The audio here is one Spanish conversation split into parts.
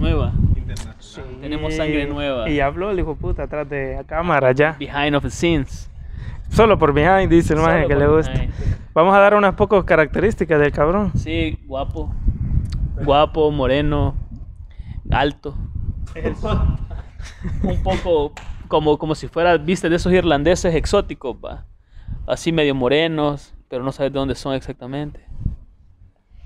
Nueva. Sí. Tenemos sangre nueva. Y habló el hijo puta atrás de cámara ya. Behind of the scenes. Solo por behind, dice el maje que le gusta. behind. Vamos a dar unas pocas características del cabrón. Sí, guapo. Guapo, moreno, alto. Un poco como, como si fuera, viste, de esos irlandeses exóticos, va. Así medio morenos, pero no sabes de dónde son exactamente.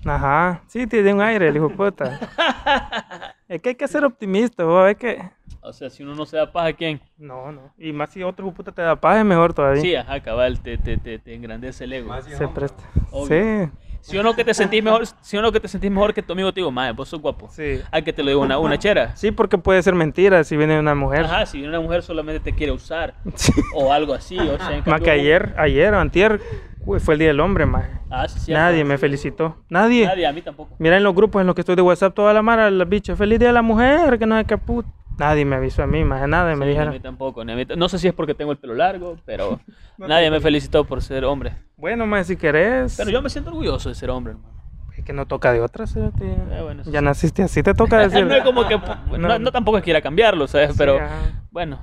Ajá. Sí, tiene un aire el hijo puta. es que hay que ser optimista, vos, es que... O sea, si uno no se da paz, ¿a quién? No, no. Y más si otro puta te da paz, es mejor todavía. Sí, ajá, cabal, te, te, te, te engrandece el ego. Más Se hombre, presta. Obvio. Sí. Si uno que te sentís mejor, si uno que te sentís mejor que tu amigo te digo, madre, vos sos guapo. Sí. A que te lo digo una, una chera. Sí, porque puede ser mentira si viene una mujer. Ajá, si una mujer solamente te quiere usar Sí. o algo así, o sea, en Más que ayer, ayer o antier, uy, fue el día del hombre, más. Ah, sí, cierto. Nadie me felicitó. Nadie. Nadie, a mí tampoco. Mira en los grupos en los que estoy de WhatsApp, toda la mara, las bichas, feliz día de la mujer, que no sé qué puta. Nadie me avisó a mí, más nada, me Sí, ni a dijeron. mí tampoco. ni a mí no sé si es porque tengo el pelo largo, pero nadie me felicitó por ser hombre. Bueno, más si querés. Pero yo me siento orgulloso de ser hombre, hermano. Es que no toca de otra. Eh, bueno, eso Ya sí. naciste así, te toca decir. no es como que. No, no tampoco es que quiera cambiarlo, ¿sabes? Sí, Pero bueno.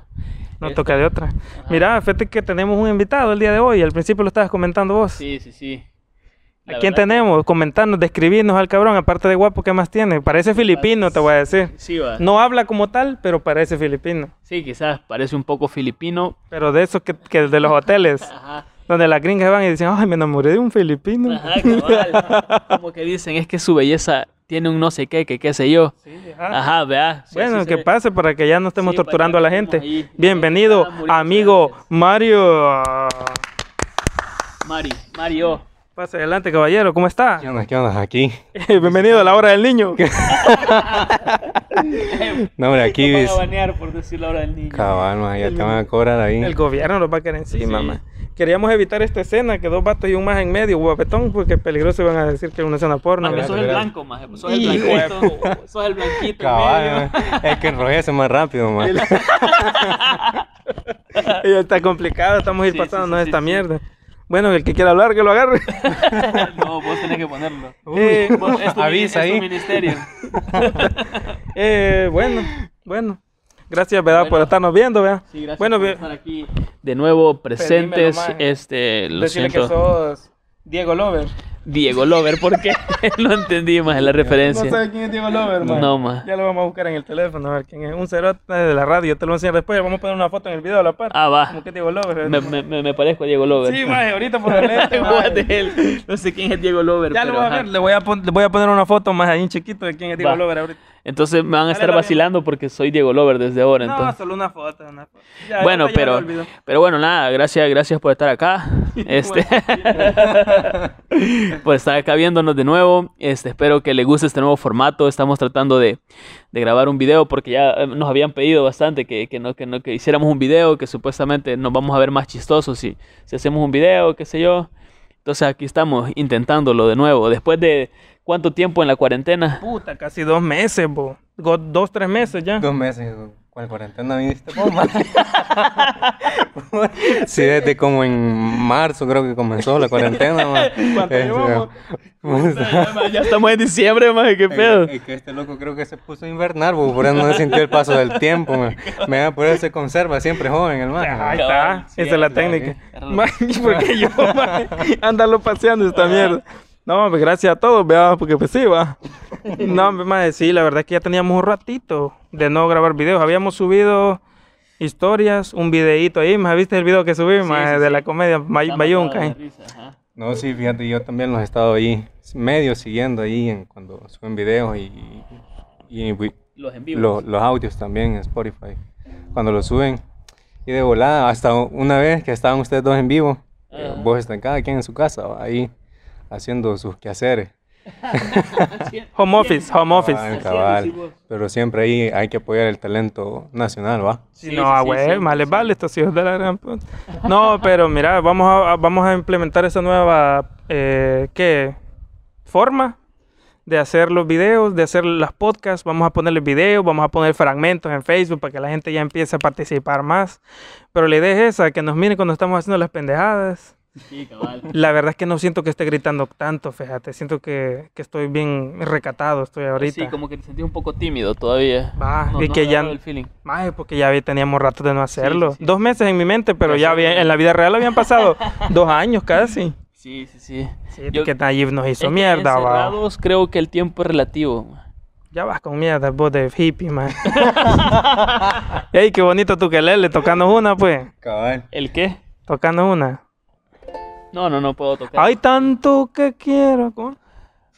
No toca de otra. Mira, fíjate que tenemos un invitado el día de hoy. Al principio lo estabas comentando vos. Sí, sí, sí. ¿A quién tenemos? Comentarnos, describirnos al cabrón, aparte de guapo, ¿qué más tiene? Parece filipino, te voy a decir. que- Sí, va. No habla como tal, pero parece filipino. Sí, quizás parece un poco filipino. Pero de esos que, que de los hoteles, Ajá. donde las gringas van y dicen, ay, me enamoré de un filipino. Ajá, cabal. Como que dicen, es que su belleza tiene un no sé qué, que qué sé yo. Sí, ajá. Ajá, vea. Sí, Bueno, que se- pase para que ya no estemos Sí, torturando a la gente. ahí. Bienvenido, Ah, amigo. Mario. Mari, Mario. Pase adelante, caballero, ¿cómo está? ¿Qué onda? ¿Qué onda? Aquí. Bienvenido a la hora del niño. No, hombre, aquí Nos van a banear por decir la hora del niño. Cabal, ma, ya te van a cobrar ahí. El gobierno nos va a caer encima, Sí. ma. Queríamos evitar esta escena, que dos vatos y un más en medio, guapetón, porque es peligroso van a decir que es una escena porno. Más que ¿verdad? sos el blanco, pues Sos el blanquito. Sos el blanquito. en Cabal, medio. ma. es que enrojece más rápido. Y está complicado, estamos a ir Sí, pasando sí, esta sí, mierda. Bueno, el que quiera hablar, que lo agarre. No, vos tenés que ponerlo. Eh, Vos- es tu, avisa es tu ahí. ministerio. eh, bueno, bueno. Gracias, ¿verdad? Por Bueno. estarnos viendo, ¿verdad? Sí, gracias Bueno, por estar aquí de nuevo presentes. maje. Este, lo Decirle siento. que sos Diego Lover. Diego Lover, ¿por qué? no entendí más la referencia. No sabes quién es Diego Lover, man. No, ma. Ya lo vamos a buscar en el teléfono, a ver quién es. Un cerote de la radio, yo te lo voy a enseñar después. Vamos a poner una foto en el video a la par. Ah, va. Como que Diego Lover. Me, me, me, parezco a Diego Lover. Sí, maje, ahorita por el lente? No sé quién es Diego Lover. Ya lo voy a ver, le voy a, le voy a poner una foto más ahí en chiquito de quién es Diego Va. Lover ahorita. Entonces me van a estar la vacilando porque soy Diego Lover desde ahora. No, entonces. solo una foto, una foto. Ya, Bueno, pero, pero bueno, nada, gracias, gracias por estar acá. Este, por estar acá viéndonos de nuevo. Este, espero que les guste este nuevo formato. Estamos tratando de, de grabar un video porque ya eh, nos habían pedido bastante que, que, no, que, no, que hiciéramos un video, que supuestamente nos vamos a ver más chistosos si, si hacemos un video, qué sé yo. Entonces aquí estamos intentándolo de nuevo. Después de cuánto tiempo en la cuarentena. Puta, casi dos meses, bo. Dos, tres meses ya. Dos meses. ¿Cuál cuarentena viniste ma? sí, desde como en marzo creo que comenzó la cuarentena, ma. ¿Cuánto Eh, llevamos? ya estamos en diciembre, más qué pedo. Es que este loco creo que se puso a invernar, bo, por eso no sintió el paso del tiempo, ma. Me da por eso se conserva siempre joven el man. Ahí está, esa es la técnica. claro. Ma, ¿y ¿Por qué yo, ma? Ándalo paseando esta mierda. No, pues gracias a todos, vea, porque pues sí, va. No, más sí, la verdad es que ya teníamos un ratito de no grabar videos. Habíamos subido historias, un videíto ahí, más viste el video que subimos Sí, maje, sí, de sí. la comedia May- de eh. risa. No, sí, fíjate, yo también los he estado ahí, medio siguiendo ahí en, cuando suben videos y, y, vi- Los en vivo. lo- los audios también en Spotify, cuando los suben. Y de volada, hasta una vez que estaban ustedes dos en vivo, Ajá. vos están cada quien en su casa, ahí haciendo sus quehaceres. Home office, home office. Cabal. Pero siempre ahí hay que apoyar el talento nacional, ¿va? Sí, no, sí, ah, sí, más les vale estos hijos de la gran puta. No, pero mira, vamos a, vamos a implementar esa nueva, eh, ¿qué? Forma de hacer los videos, de hacer las podcasts. Vamos a ponerle videos, vamos a poner fragmentos en Facebook para que la gente ya empiece a participar más. Pero la idea es esa, que nos miren cuando estamos haciendo las pendejadas. Sí, cabal. La verdad es que no siento que esté gritando tanto, fíjate. Siento que, que estoy bien recatado, estoy ahorita. Sí, como que te sentí un poco tímido todavía. Va, No- y no que ya... el feeling. Mae, porque ya teníamos rato de no hacerlo. sí, sí. Dos meses en mi mente, pero Ya había- en la vida real habían pasado dos años casi. Sí, sí, sí. Sí, Yo- que Nayib nos Es hizo que mierda, va. encerrados creo que el tiempo es relativo. Ya vas con mierda, vos de hippie, man. Ey, qué bonito tu quelele, tocando una, pues. Cabal. ¿El qué? Tocando una. No, no, no puedo tocar. Hay tanto que quiero. ¿cómo?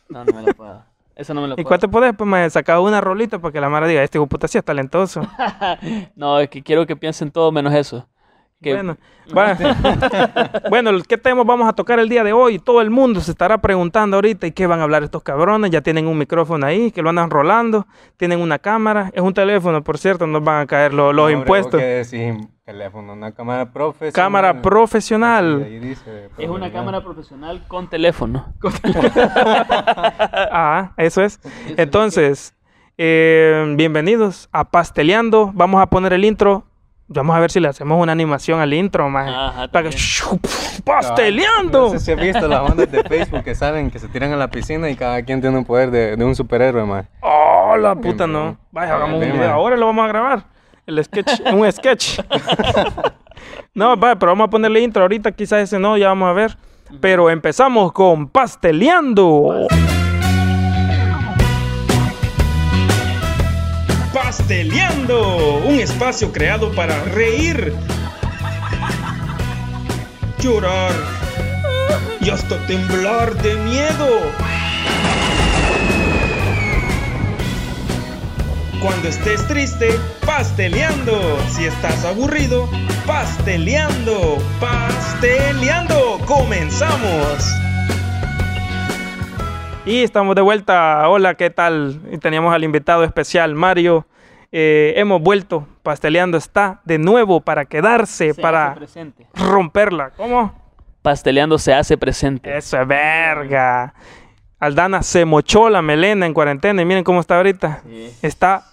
No, no me lo puedo. Eso no me lo ¿Y puedo. cuál te podés? Pues me sacaba una rolita para que la Mara diga, este puta sí es talentoso. No, es que quiero que piensen todo menos eso. Que- Bueno, bueno, ¿qué temas vamos a tocar el día de hoy? Todo el mundo se estará preguntando ahorita, ¿y qué van a hablar estos cabrones? Ya tienen un micrófono ahí, que lo andan rolando, tienen una cámara, es un teléfono, por cierto, nos van a caer lo- los Hombre, impuestos. qué decís, teléfono, una cámara profesional. Cámara profesional. ahí dice, Es una cámara profesional con teléfono. Ah, eso es. Entonces, eh, bienvenidos a Pasteleando. Vamos a poner el intro. Vamos a ver si le hacemos una animación al intro, más. Ajá, Para que... ¡Pasteleando! No sé si has visto las bandas de Facebook que salen, que se tiran a la piscina y cada quien tiene un poder de, de un superhéroe, man. Oh, la puta, Bien, no. bien. Vaya, hagamos un video. Ahora lo vamos a grabar. El sketch, un sketch. no, vaya, pero vamos a ponerle intro ahorita. Quizás ese no, ya vamos a ver. Pero empezamos con Pasteleando. Pasteleando, un espacio creado para reír, llorar y hasta temblar de miedo. Cuando estés triste, pasteleando. Si estás aburrido, pasteleando. Pasteleando. Comenzamos. Y estamos de vuelta. Hola, ¿qué tal? Y teníamos al invitado especial, Mario. Eh, hemos vuelto. Pasteleando está de nuevo para quedarse, Se para romperla. ¿Cómo? Pasteleando se hace presente. Eso es verga. Aldana se mochó la melena en cuarentena y miren cómo está ahorita. Sí. Está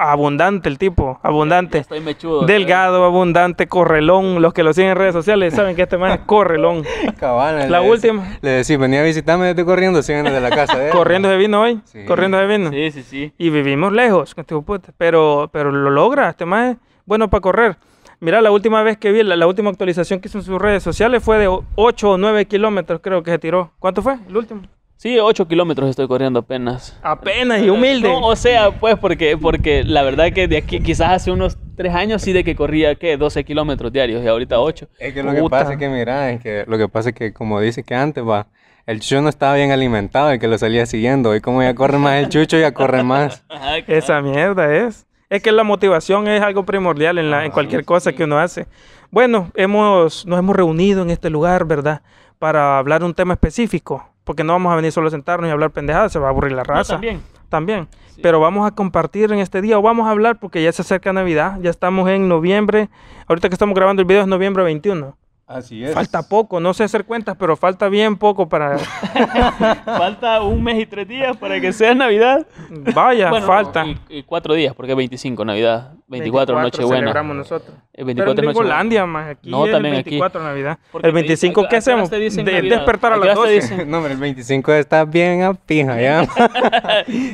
abundante el tipo, Ya abundante. estoy mechudo. Delgado, abundante, correlón. Los que lo siguen en redes sociales saben que este man es correlón. Cabal, La le última. Le decís, venía a visitarme desde corriendo, siguen desde la casa de él. Corriendo de vino hoy. Sí. Corriendo de vino. Sí, sí, sí. Y vivimos lejos, este de pero, pero lo logra. Este man es bueno para correr. Mira, la última vez que vi, la, la última actualización que hizo en sus redes sociales fue de 8 o 9 kilómetros, creo que se tiró. ¿Cuánto fue? El último. Sí, 8 kilómetros estoy corriendo apenas. Apenas y humilde. No, o sea, pues porque, porque la verdad que de aquí, quizás hace unos 3 años sí de que corría, ¿qué? 12 kilómetros diarios y ahorita 8. Es que lo que pasa es que, mira, es que lo que pasa es que, como dice que antes, va, el chucho no estaba bien alimentado, el que lo salía siguiendo. Y como ya corre más el chucho, ya corre más. Esa mierda es. Es que la motivación es algo primordial en, la, en cualquier cosa que uno hace. Bueno, hemos, nos hemos reunido en este lugar, ¿verdad? Para hablar un tema específico. Porque no vamos a venir solo a sentarnos y hablar pendejadas, se va a aburrir la raza. también. También. Pero vamos a compartir en este día o vamos a hablar porque ya se acerca Navidad. Ya estamos en noviembre. Ahorita que estamos grabando el video es noviembre 21. Así es. Falta poco, no sé hacer cuentas, pero falta bien poco para... Falta un mes y tres días para que sea Navidad. Vaya, Bueno, falta. Y, y cuatro días, porque es 25 Navidad. 24, Nochebuena. celebramos nosotros. El Pero 24 en Nochebuena. Gringolandia, más aquí No, es también el aquí. 24 Navidad. Porque El te- 25, ¿a- a ¿qué hacemos? De- despertar a ¿A qué las horas te 12. dicen? No, hombre, el 25 está bien a pija, ya.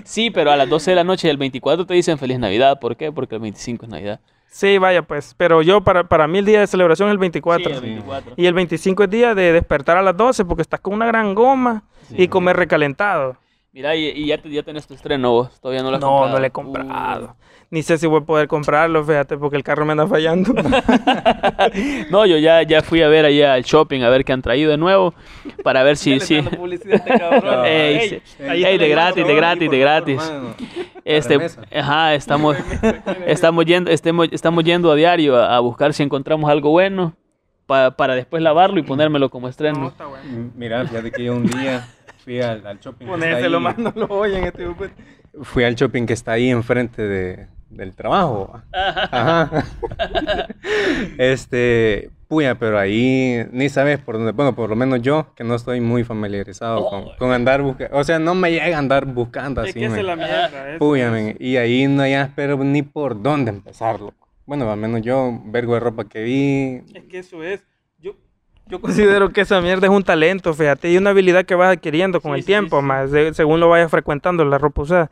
Sí, pero a las 12 de la noche del 24 te dicen Feliz Navidad. ¿Por qué? Porque el 25 es Navidad. Sí, vaya pues. Pero yo, para, para mí el día de celebración es el 24. Sí, el 24. Y el 25 es día de despertar a las 12 porque estás con una gran goma y comer recalentado. Mira, y, y ya, te- ya tenés tu estreno vos. Todavía no lo has No, comprado. no le he comprado. Ni sé si voy a poder comprarlo, fíjate, porque el carro me anda fallando. Uh. No, yo ya, ya fui a ver allá al shopping a ver qué han traído de nuevo. Para ver si... si Ey, sí. ahí Ey, está de la gratis, de gratis, de gratis. Este, ajá, estamos, estamos, yendo, estemos, estamos yendo a diario a, a buscar si encontramos algo bueno pa- para después lavarlo y ponérmelo como estreno. No, está bueno. Mira, fíjate que yo un día fui al, al shopping. que está Ponéselo ahí. más, no lo oyen este. Fui al shopping que está ahí enfrente de, del trabajo. Ajá. este, puya, pero ahí ni sabes por dónde. Bueno, por lo menos yo, que no estoy muy familiarizado con, con andar buscando. O sea, no me llega a andar buscando Es así. es la mierda. Puya, men, Y ahí no ya espero ni por dónde empezarlo. Bueno, al menos yo, vergo de ropa que vi. Es que eso es. Yo, Yo considero que esa mierda es un talento, fíjate, y una habilidad que vas adquiriendo con Sí, el sí, tiempo, sí. más de- según lo vayas frecuentando la ropa usada.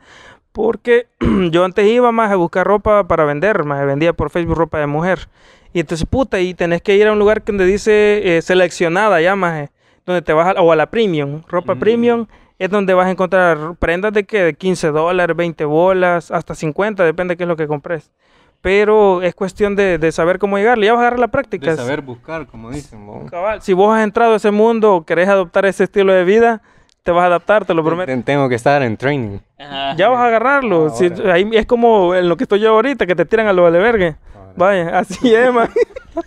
Porque yo antes iba más a buscar ropa para vender, más vendía por Facebook ropa de mujer. Y entonces, puta, y tenés que ir a un lugar donde dice eh, seleccionada ya, más, donde te vas a, o a la premium, ropa Mm. premium, es donde vas a encontrar prendas de que de 15 dólares, 20 bolas, hasta 50, depende de qué es lo que compres. Pero es cuestión de, de saber cómo llegarle, ya vas a agarrar la práctica. De saber buscar, como dicen. vos. Cabal, si vos has entrado a ese mundo o querés adoptar ese estilo de vida, te vas a adaptar, te lo prometo. Ten- Tengo que estar en training. Ajá. Ya vas a agarrarlo. Si- Ahora. ahí es como en lo que estoy yo ahorita, que te tiran a lo albergue. Ahora. Vaya, así es, man.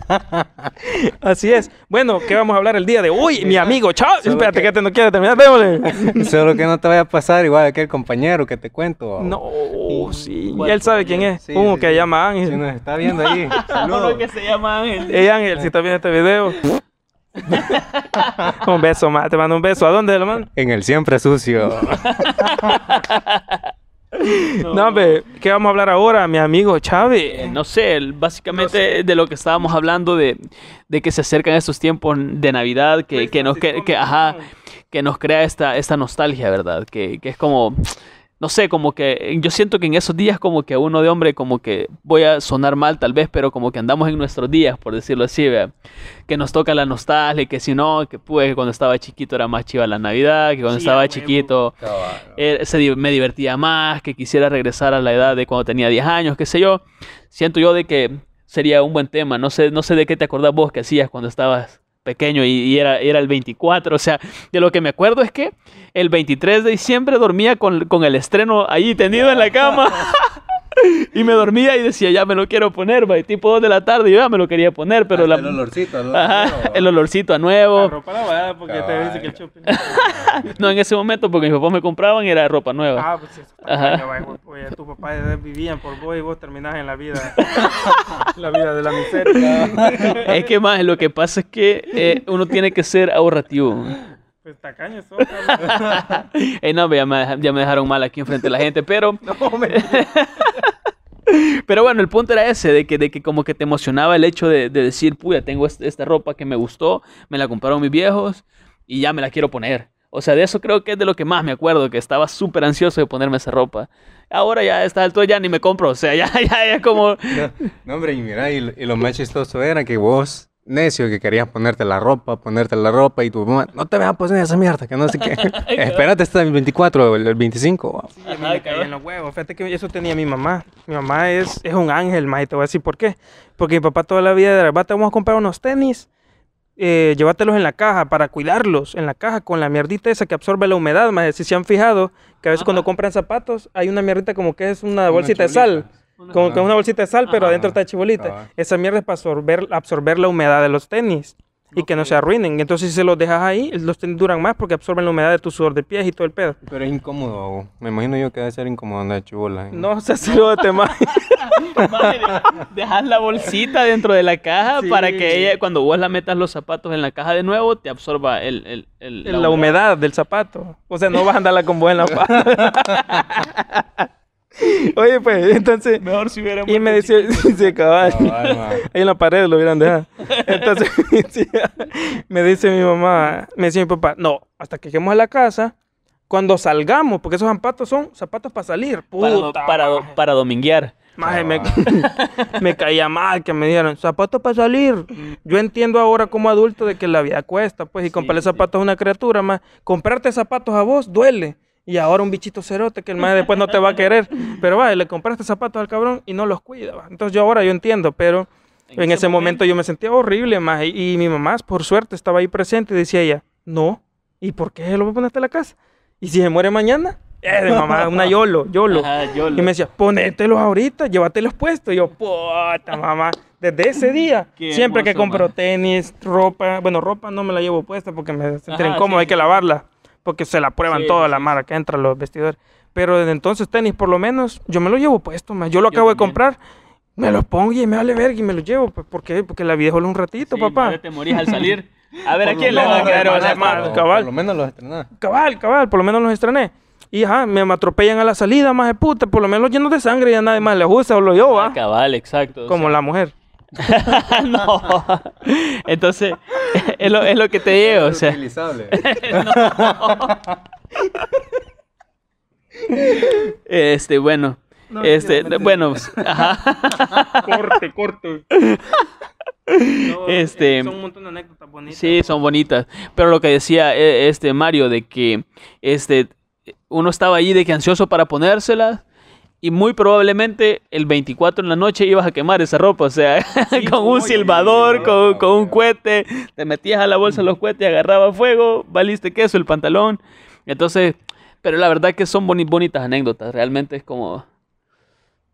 así es. Bueno, ¿qué vamos a hablar el día de hoy? Mi amigo, chao. Solo Espérate que... que- te no quiere terminar, démosle. Solo que no te vaya a pasar igual aquel compañero que te cuento. No, sí. ¿Cuál Y él sabe quién es. Sí, Uno sí, que sí. llama Si Ángel. nos está viendo ahí. Uno que se llama Ángel. Ey, Ángel, si estás viendo este video. un beso, más. Te mando un beso. ¿A dónde lo mando? En el siempre sucio. No, hombre, ¿qué vamos a hablar ahora, mi amigo Eh, Chávez? no sé, el- básicamente de lo que estábamos hablando de, de que se acercan estos tiempos de Navidad, que, que nos que, que, ajá, que nos crea esta, esta nostalgia, ¿verdad? Que, que es como, no sé, como que yo siento que en esos días como que uno de hombre como que voy a sonar mal tal vez, pero como que andamos en nuestros días, por decirlo así, ¿vea? que nos toca la nostalgia, que si no, que pues cuando estaba chiquito era más chiva la Navidad, que cuando Sí, estaba chiquito eh, se me divertía más, que quisiera regresar a la edad de cuando tenía 10 años, qué sé yo. Siento yo de que sería un buen tema. No sé, no sé de qué te acordás vos que hacías cuando estabas pequeño y, y era, era el 24. O sea, de lo que me acuerdo es que el 23 de diciembre dormía con, con el estreno ahí tendido en la cama. y me dormía y decía, ya me lo quiero poner, va, y tipo 2 de la tarde, yo ya me lo quería poner, pero la... El olorcito. el Ajá, olorcito. el olorcito a La nuevo. ropa lavada porque te Cabal. dice que el shopping. No, en ese momento, porque mis papás me compraban, era ropa nueva. Ah, pues sí, eso Ajá. pues, tus papás vivían por vos y vos terminás en la vida. la vida de la miseria. Es que más, lo que pasa es que eh, uno tiene que ser ahorrativo. Pues tacaño sos. Eh, no, ya me, ya me dejaron mal aquí enfrente de la gente, pero, No, me... pero bueno, el punto era ese, de que, de que como que te emocionaba el hecho de, de decir, puya, tengo est- esta ropa que me gustó, me la compraron mis viejos y ya me la quiero poner. O sea, de eso creo que es de lo que más me acuerdo, que estaba súper ansioso de ponerme esa ropa. Ahora ya a esta altura ya ni me compro, o sea, ya, ya, ya como... No, hombre, y mira, y, y lo más chistoso era que vos, necio, que querías ponerte la ropa, ponerte la ropa, y tu mamá, no te vas a poner esa mierda, que no sé qué. Espérate hasta el 24 o el, el 25. Sí, a mí me en los huevos. Fíjate que eso tenía mi mamá. Mi mamá es, es un ángel, ma, y te voy a decir por qué. Porque mi papá toda la vida era, va, te vamos a comprar unos tenis, eh, llévatelos en la caja para cuidarlos, en la caja con la mierdita esa que absorbe la humedad, más si se han fijado que a veces cuando compran zapatos hay una mierdita como que es una bolsita de sal. Como que es una bolsita de sal, pero Ajá. adentro está chibolita. Esa mierda es para absorber, absorber la humedad de los tenis y que no se arruinen. Entonces, si se los dejas ahí, los tenis duran más porque absorben la humedad de tu sudor de pies y todo el pedo. Pero es incómodo, me imagino yo que debe ser incómodo andar chibola. ¿eh? No, se hace lo de tema. Dejas la bolsita dentro de la caja Sí. para que ella, cuando vos la metas los zapatos en la caja de nuevo, te absorba el, el, el- la, humedad del zapato. O sea, no vas a andarla con vos en la pata. Oye, pues, entonces. Mejor si hubiera Y me decía, sí, cabal. Cabal, ma. Ahí en la pared lo hubieran dejado. Entonces, me decía- me dice mi mamá, me decía mi papá, no, hasta que lleguemos a la casa, cuando salgamos, porque esos zapatos son zapatos para salir. Puta, para, maje. para dominguear. Maje, me, me caía mal que me dieran zapatos para salir. Yo entiendo ahora como adulto de que la vida cuesta, pues, y comprarle zapatos a una criatura, más. Comprarte zapatos a vos duele. Y ahora un bichito cerote que el más después no te va a querer. Pero va, le compraste zapatos al cabrón y no los cuida. va. Entonces yo ahora yo entiendo, pero En en, ese momento yo me sentía horrible, más. Y, y mi mamá, por suerte, estaba ahí presente y decía ella, no. ¿Y por qué lo voy a poner hasta la casa? ¿Y si se muere mañana? Eh, mi mamá, una yolo, yolo. Ajá, Y me decía, ponételos ahorita, llévatelos puestos. Y yo, puta mamá. Desde ese día, Qué siempre que compro tenis, ropa, bueno, ropa no me la llevo puesta porque me Ajá, incómodo, sí, hay que lavarla. Porque se la prueban Sí, toda sí, la mara que entra a los vestidores. Pero desde entonces, tenis, por lo menos, yo me lo llevo puesto. Yo lo Yo acabo de comprar, me los pongo y me vale verga y me los llevo. Pues, ¿Por qué? Porque la vida solo un ratito, Sí, papá. madre, te morís al salir. A ver, ¿a quién lo le va a o cabal. Por lo menos los estrenaste. Cabal, cabal, por lo menos los estrené. Y ajá, me atropellan a la salida, más de puta, por lo menos llenos de sangre, ya nadie más les usa o lo yo, Ah, va. cabal, exacto. o Como sea, la mujer. no. Entonces, es lo, es lo que te digo, o sea. Utilizable. Este, bueno. No, este, bueno, ajá. Corte, corte. No, Este- eh, Son un montón de anécdotas bonitas. Sí, son bonitas. Pero lo que decía eh, este Mario de que este uno estaba ahí de que ansioso para ponérselas y muy probablemente el 24 en la noche ibas a quemar esa ropa, o sea, con un silbador, con, con un cohete, te metías a la bolsa los cohetes, agarraba fuego, valiste queso el pantalón. Entonces, pero la verdad que son boni- bonitas anécdotas, realmente es como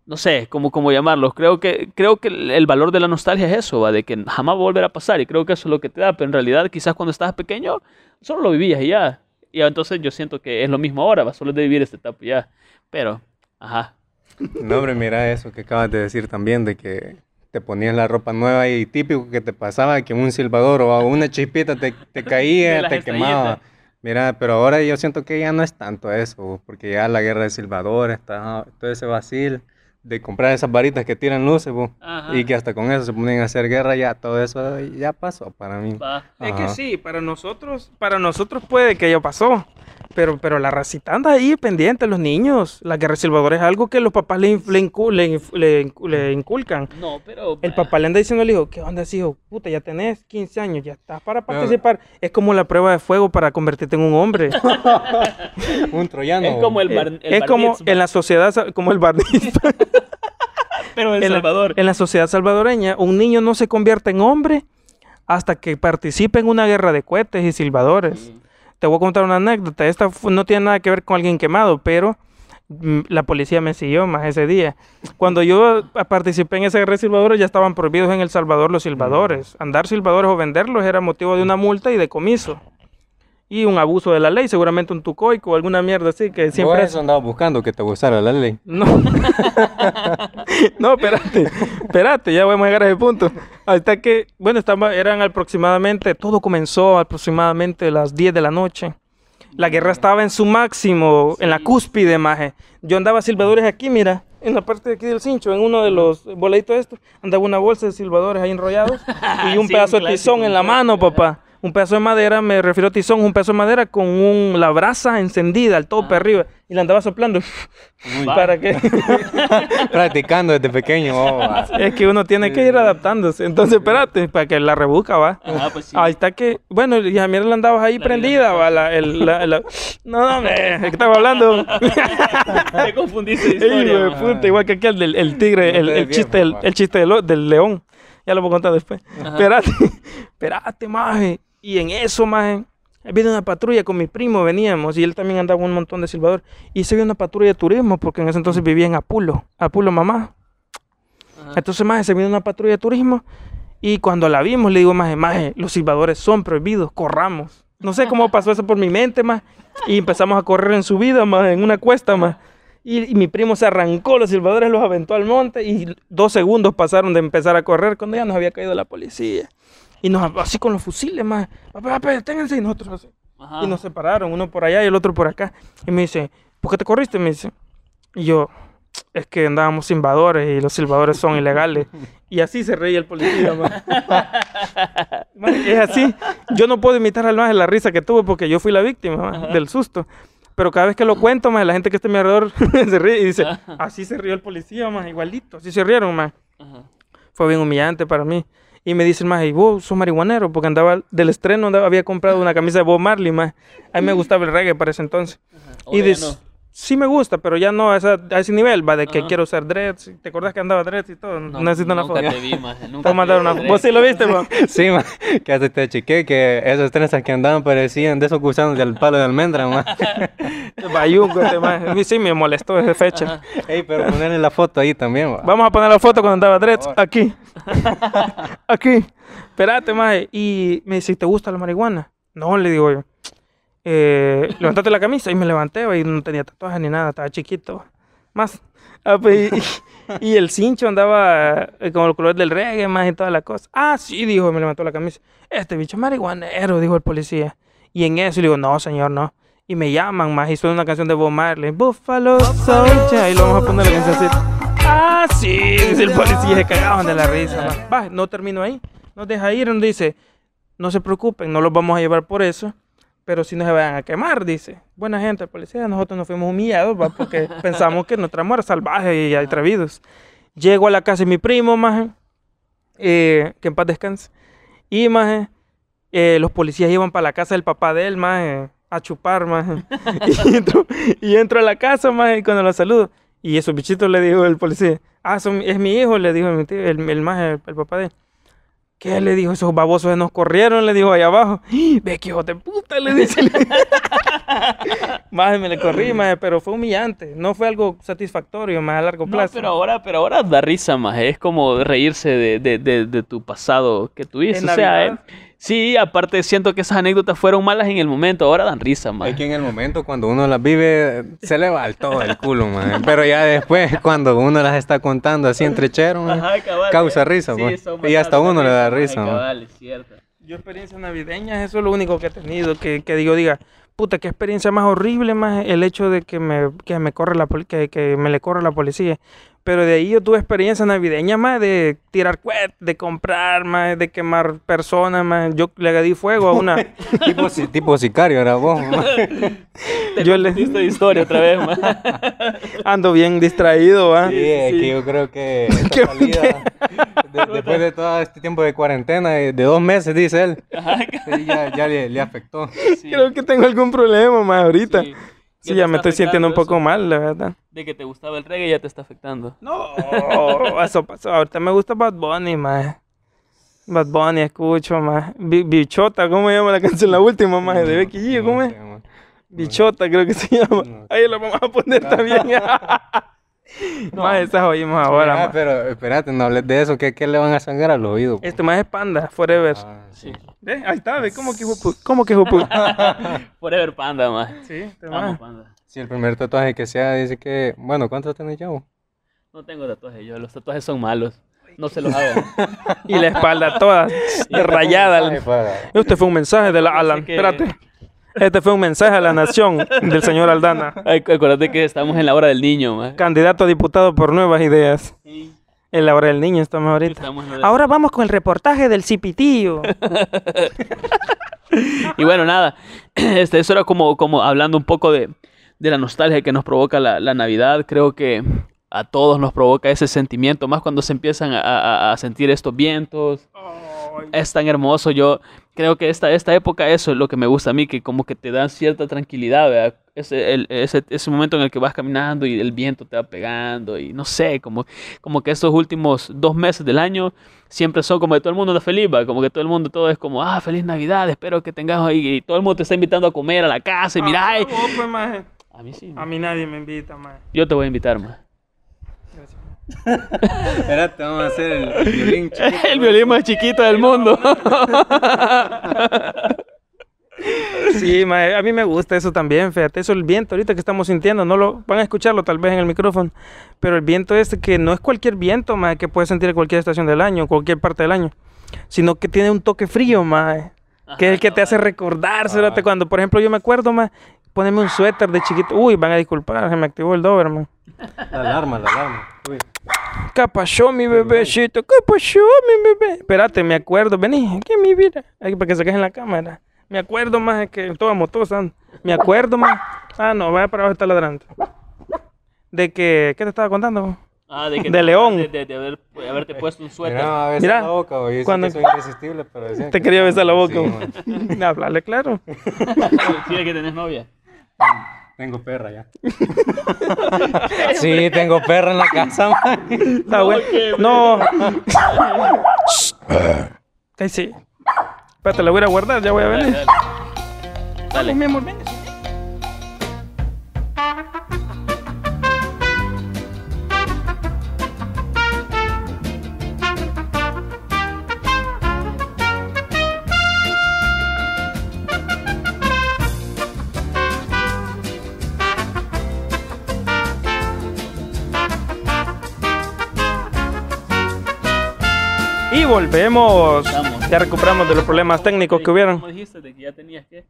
no sé cómo, cómo llamarlos. Creo que, creo que el valor de la nostalgia es eso, ¿va? de que jamás va a volver a pasar. Y creo que eso es lo que te da. Pero en realidad, quizás cuando estabas pequeño, solo lo vivías y ya. Y entonces yo siento que es lo mismo ahora, ¿va? solo es de vivir esta etapa y ya. Pero, ajá. No, hombre, mira eso que acabas de decir también, de que te ponías la ropa nueva y típico que te pasaba que un silbador o una chispita te, te caía, te quemaba. Mira, pero ahora yo siento que ya no es tanto eso, porque ya la guerra de silbadores, está todo ese vacil de comprar esas varitas que tiran luces, bo, y que hasta con eso se ponen a hacer guerra, ya todo eso ya pasó para mí. Es que sí, para nosotros, para nosotros puede que ya pasó. Pero, pero la racita anda ahí pendiente, los niños. La guerra de silbadores es algo que los papás le, le, incu- le le incu- le inculcan. No, pero... El papá le anda diciendo al hijo, ¿qué onda, hijo? Puta, ya tenés 15 años, ya estás para Pero- participar. Es como la prueba de fuego para convertirte en un hombre. Un troyano. Es como el, bar, el es bar como mitzvah, en la sociedad, como el barnista. pero en en la- Salvador. En la sociedad salvadoreña, un niño no se convierte en hombre hasta que participe en una guerra de cohetes y silbadores. Te voy a contar una anécdota. Esta no tiene nada que ver con alguien quemado, pero mm, la policía me siguió más ese día. Cuando yo ah, participé en esa guerra de silbadores, ya estaban prohibidos en El Salvador los silbadores. Andar silbadores o venderlos era motivo de una multa y decomiso. Y un abuso de la ley, seguramente un tucoico o alguna mierda así que Vos siempre... eso andabas buscando que te gustara la ley. No. no, espérate. Espérate, ya vamos a llegar a ese punto. Hasta que, bueno, estaba, eran aproximadamente, todo comenzó aproximadamente a las 10 de la noche. La guerra estaba en su máximo, en la cúspide, maje. Yo andaba silbadores aquí, mira, en la parte de aquí del cincho, en uno de los voladitos estos, andaba una bolsa de silbadores ahí enrollados y un Sí, pedazo un de tizón clásico, en la mano, clásico. papá. Un pedazo de madera, me refiero a tizón, un pedazo de madera con un, la brasa encendida al tope Ah. arriba y la andaba soplando. ¿Para qué? Practicando desde pequeño. oh. Es que uno tiene que ir adaptándose. Entonces, espérate, para que la rebusca, va. Ajá, pues sí. Ahí está que, bueno, y a mí la andabas ahí prendida, va. La, el- la- la- No, no, hombre, ¿de qué estaba hablando? Te confundiste Ey, historia. ma. puta, igual que aquel del el tigre, el, chiste, el, chiste del león. Ya lo voy a contar después. Espérate, espérate, maje. Y en eso, maje, viene una patrulla con mi primo, veníamos, y él también andaba un montón de silbador. Y se vio una patrulla de turismo, porque en ese entonces vivía en Apulo, Apulo, mamá. Ajá. Entonces, maje, se vino una patrulla de turismo y cuando la vimos le digo, maje, maje, los silbadores son prohibidos, corramos. No sé cómo pasó eso por mi mente, más Y empezamos a correr en subida, más en una cuesta, más Y, y mi primo se arrancó los silbadores, los aventó al monte y dos segundos pasaron de empezar a correr cuando ya nos había caído la policía. Y nos, así con los fusiles, más Papá, papá, deténganse. Y nosotros así. Ajá. Y nos separaron, uno por allá y el otro por acá. Y me dice, ¿por qué te corriste? Me dice. Y yo, es que andábamos silbadores y los silbadores son ilegales. Y así se reía el policía, man. Man, Es así. Yo no puedo imitar al más de la risa que tuve porque yo fui la víctima man, del susto. Pero cada vez que lo cuento, man, la gente que está a mi alrededor se ríe y dice, así se rió el policía, man, igualito. Así se rieron. Ajá. Fue bien humillante para mí. Y me dicen más, ¿y vos sos marihuanero? Porque andaba del estreno, andaba- había comprado una camisa de Bob Marley, más. A mí me gustaba el reggae para ese entonces. Ahora Y dis- no. Sí me gusta, pero ya no a, esa- a ese nivel, va, de que Ajá. quiero usar dreads. ¿Te acordás que andaba dreads y todo? No, Necesito una nunca foto. te vi, maje, nunca Te vi. una foto. ¿Vos sí lo viste, man? Sí, ma, que hasta te chequé que esas trenzas que andaban parecían de esos gusanos del palo de almendra, este man. A mí sí me molestó esa fecha. Ey, pero ponerle la foto ahí también, ma. Vamos a poner la foto cuando andaba dreads. Aquí. Aquí. Espérate, maje. Y me dice, ¿te gusta la marihuana? No, le digo yo. Eh, levantate la camisa. Y me levanté, va, y no tenía tatuajes ni nada. Estaba chiquito. Más. Ah, pues, y, y el cincho andaba eh, con el color del reggae, más y toda la cosa. Ah, sí, dijo, me levantó la camisa. Este bicho marihuanero, dijo el policía. Y en eso le digo, no, señor, no. Y me llaman más y suena una canción de Bob Marley. Buffalo Soldier. Y lo vamos a poner la canción así. Ah, sí, dice el policía, se cagaban de la risa. Va, no termino ahí. Nos deja ir, nos dice, no se preocupen, no los vamos a llevar por eso, pero si no se vayan a quemar, dice. Buena gente, el policía, nosotros nos fuimos humillados, va, porque pensamos que nuestra muerte salvajes y atrevidos. Llego a la casa de mi primo, maje, eh, que en paz descanse. Y, maje, eh, los policías iban para la casa del papá de él, maje, a chupar, maje. y, entro, y entro a la casa, maje, y cuando lo saludo. Y esos bichitos le dijo el policía, ah, son- es mi hijo, le dijo mi tío, el, el maje, el, el papá de él. ¿Qué le dijo? Esos babosos se nos corrieron, le dijo allá abajo. ¡Ih, Ve que hijo de puta, le dice. Maje, me le corrí, maje, pero fue humillante. No fue algo satisfactorio, más a largo No, plazo. pero ahora, pero ahora da risa más, es como reírse de, de, de, de tu pasado que tuviste. O sea, Navidad. Sí, aparte siento que esas anécdotas fueron malas en el momento, ahora dan risa más. Es que en el momento cuando uno las vive, se le va el todo el culo, man. Pero ya después, cuando uno las está contando así entre chero, man, Ajá, cabal, causa eh. risa, Sí, son Y hasta uno le da risa, man. cabal, es cierto. Yo experiencias navideñas, eso es lo único que he tenido, que, que digo, diga, puta, qué experiencia más horrible, más el hecho de que me, que me corre la que, que me le corre la policía. Pero de ahí yo tuve experiencias navideñas más de tirar cohetes, de comprar, más de quemar personas, más. Yo le di fuego a una. tipo, si- tipo sicario era vos, yo le Esta historia otra vez, más. ando bien distraído, ¿va? Sí, es que yo creo que esta ¿Qué- salida, de- después de todo este tiempo de cuarentena, de de dos meses, dice él, sí, ya, ya le, le afectó. Sí, Creo que tengo algún problema más ahorita. Sí, ya me estoy sintiendo un poco mal, la verdad. De que te gustaba el reggae ya te está afectando. No, eso pasó. Ahorita me gusta Bad Bunny, más. Bad Bunny, escucho, más. Bichota, ¿cómo se llama la canción? La última, más, de Becky G, ¿cómo es? Bichota, creo que se llama. Ahí la vamos a poner también. Más esas oímos ahora, Ah, más. pero espérate, no hables de eso, que ¿qué le van a sangrar al oído? Este más es Panda, Forever. Ah, sí. ¿Ve? Ahí está, ¿ve? ¿Cómo que hijo de pu- ¿Cómo que hijo de pu- Forever Panda, más. Sí, este Amo más. Panda. Si el primer tatuaje que sea dice que, bueno, ¿cuántos tenés ya? vos? No tengo tatuajes yo, los tatuajes son malos. No se los hago. Y la espalda toda rayada. Este fue un mensaje de la Alan. que- Espérate. Este fue un mensaje a la nación del señor Aldana. Ay, acuérdate que estamos en la hora del niño. Candidato a diputado por nuevas ideas. En la hora del niño estamos ahorita. Estamos en la- Ahora vamos con el reportaje del cipitío. Y bueno, nada, este, eso era como, como hablando un poco de, de la nostalgia que nos provoca la, la Navidad. Creo que a todos nos provoca ese sentimiento, más cuando se empiezan a, a- a sentir estos vientos. Es tan hermoso. Yo creo que esta, esta época, eso es lo que me gusta a mí, que como que te dan cierta tranquilidad, ¿verdad? Ese, el- ese, ese momento en el que vas caminando y el viento te va pegando y no sé, como, como que estos últimos dos meses del año siempre son como que todo el mundo está feliz, ¿va? como que todo el mundo, todo es como, ah, feliz Navidad, espero que tengas ahí, y todo el mundo te está invitando a comer a la casa y mira, ay. Ah, pues, a mí sí, A mí nadie me invita, más. yo te voy a invitar, más. Espérate, vamos a hacer el violín chiquito. el violín más chiquito del mundo. Sí, maje, a mí me gusta eso también, fíjate, eso el viento ahorita que estamos sintiendo, no lo van a escucharlo tal vez en el micrófono, pero el viento este que no es cualquier viento, más que puedes sentir en cualquier estación del año, cualquier parte del año, sino que tiene un toque frío, más, que es el que te hace recordar, Ah. cuando por ejemplo yo me acuerdo, más, ponerme un suéter de chiquito, uy, van a disculpar, se me activó el Doberman. La alarma, la alarma. Uy. ¿Qué pasó, mi bebecito? ¿Qué pasó, mi bebé? Espérate, me acuerdo. Vení, aquí mi vida. Aquí para que se queje en la cámara. Me acuerdo más es que toda motosa. Me acuerdo más. Ah, no, vaya para abajo está ladrando. De que, ¿qué te estaba contando? Ah, de, que De león. De, de- de haber- de haberte puesto un suéter. Mira, a veces Mira, la boca, güey. Cuando- sé que soy irresistible, pero decían Te que- quería besar la boca. Sí. Hablarle claro. Sí, que tenés novia. Tengo perra ya. sí, tengo perra en la casa, man. Está bueno. No. Ay, sí. Espérate, la voy a guardar, ya voy a Dale, venir. dale. Dale, Dale. mi amor, ven. Y volvemos. Estamos. Ya recuperamos de los problemas técnicos que hubieron. ¿Cómo dijiste de que ya tenías que?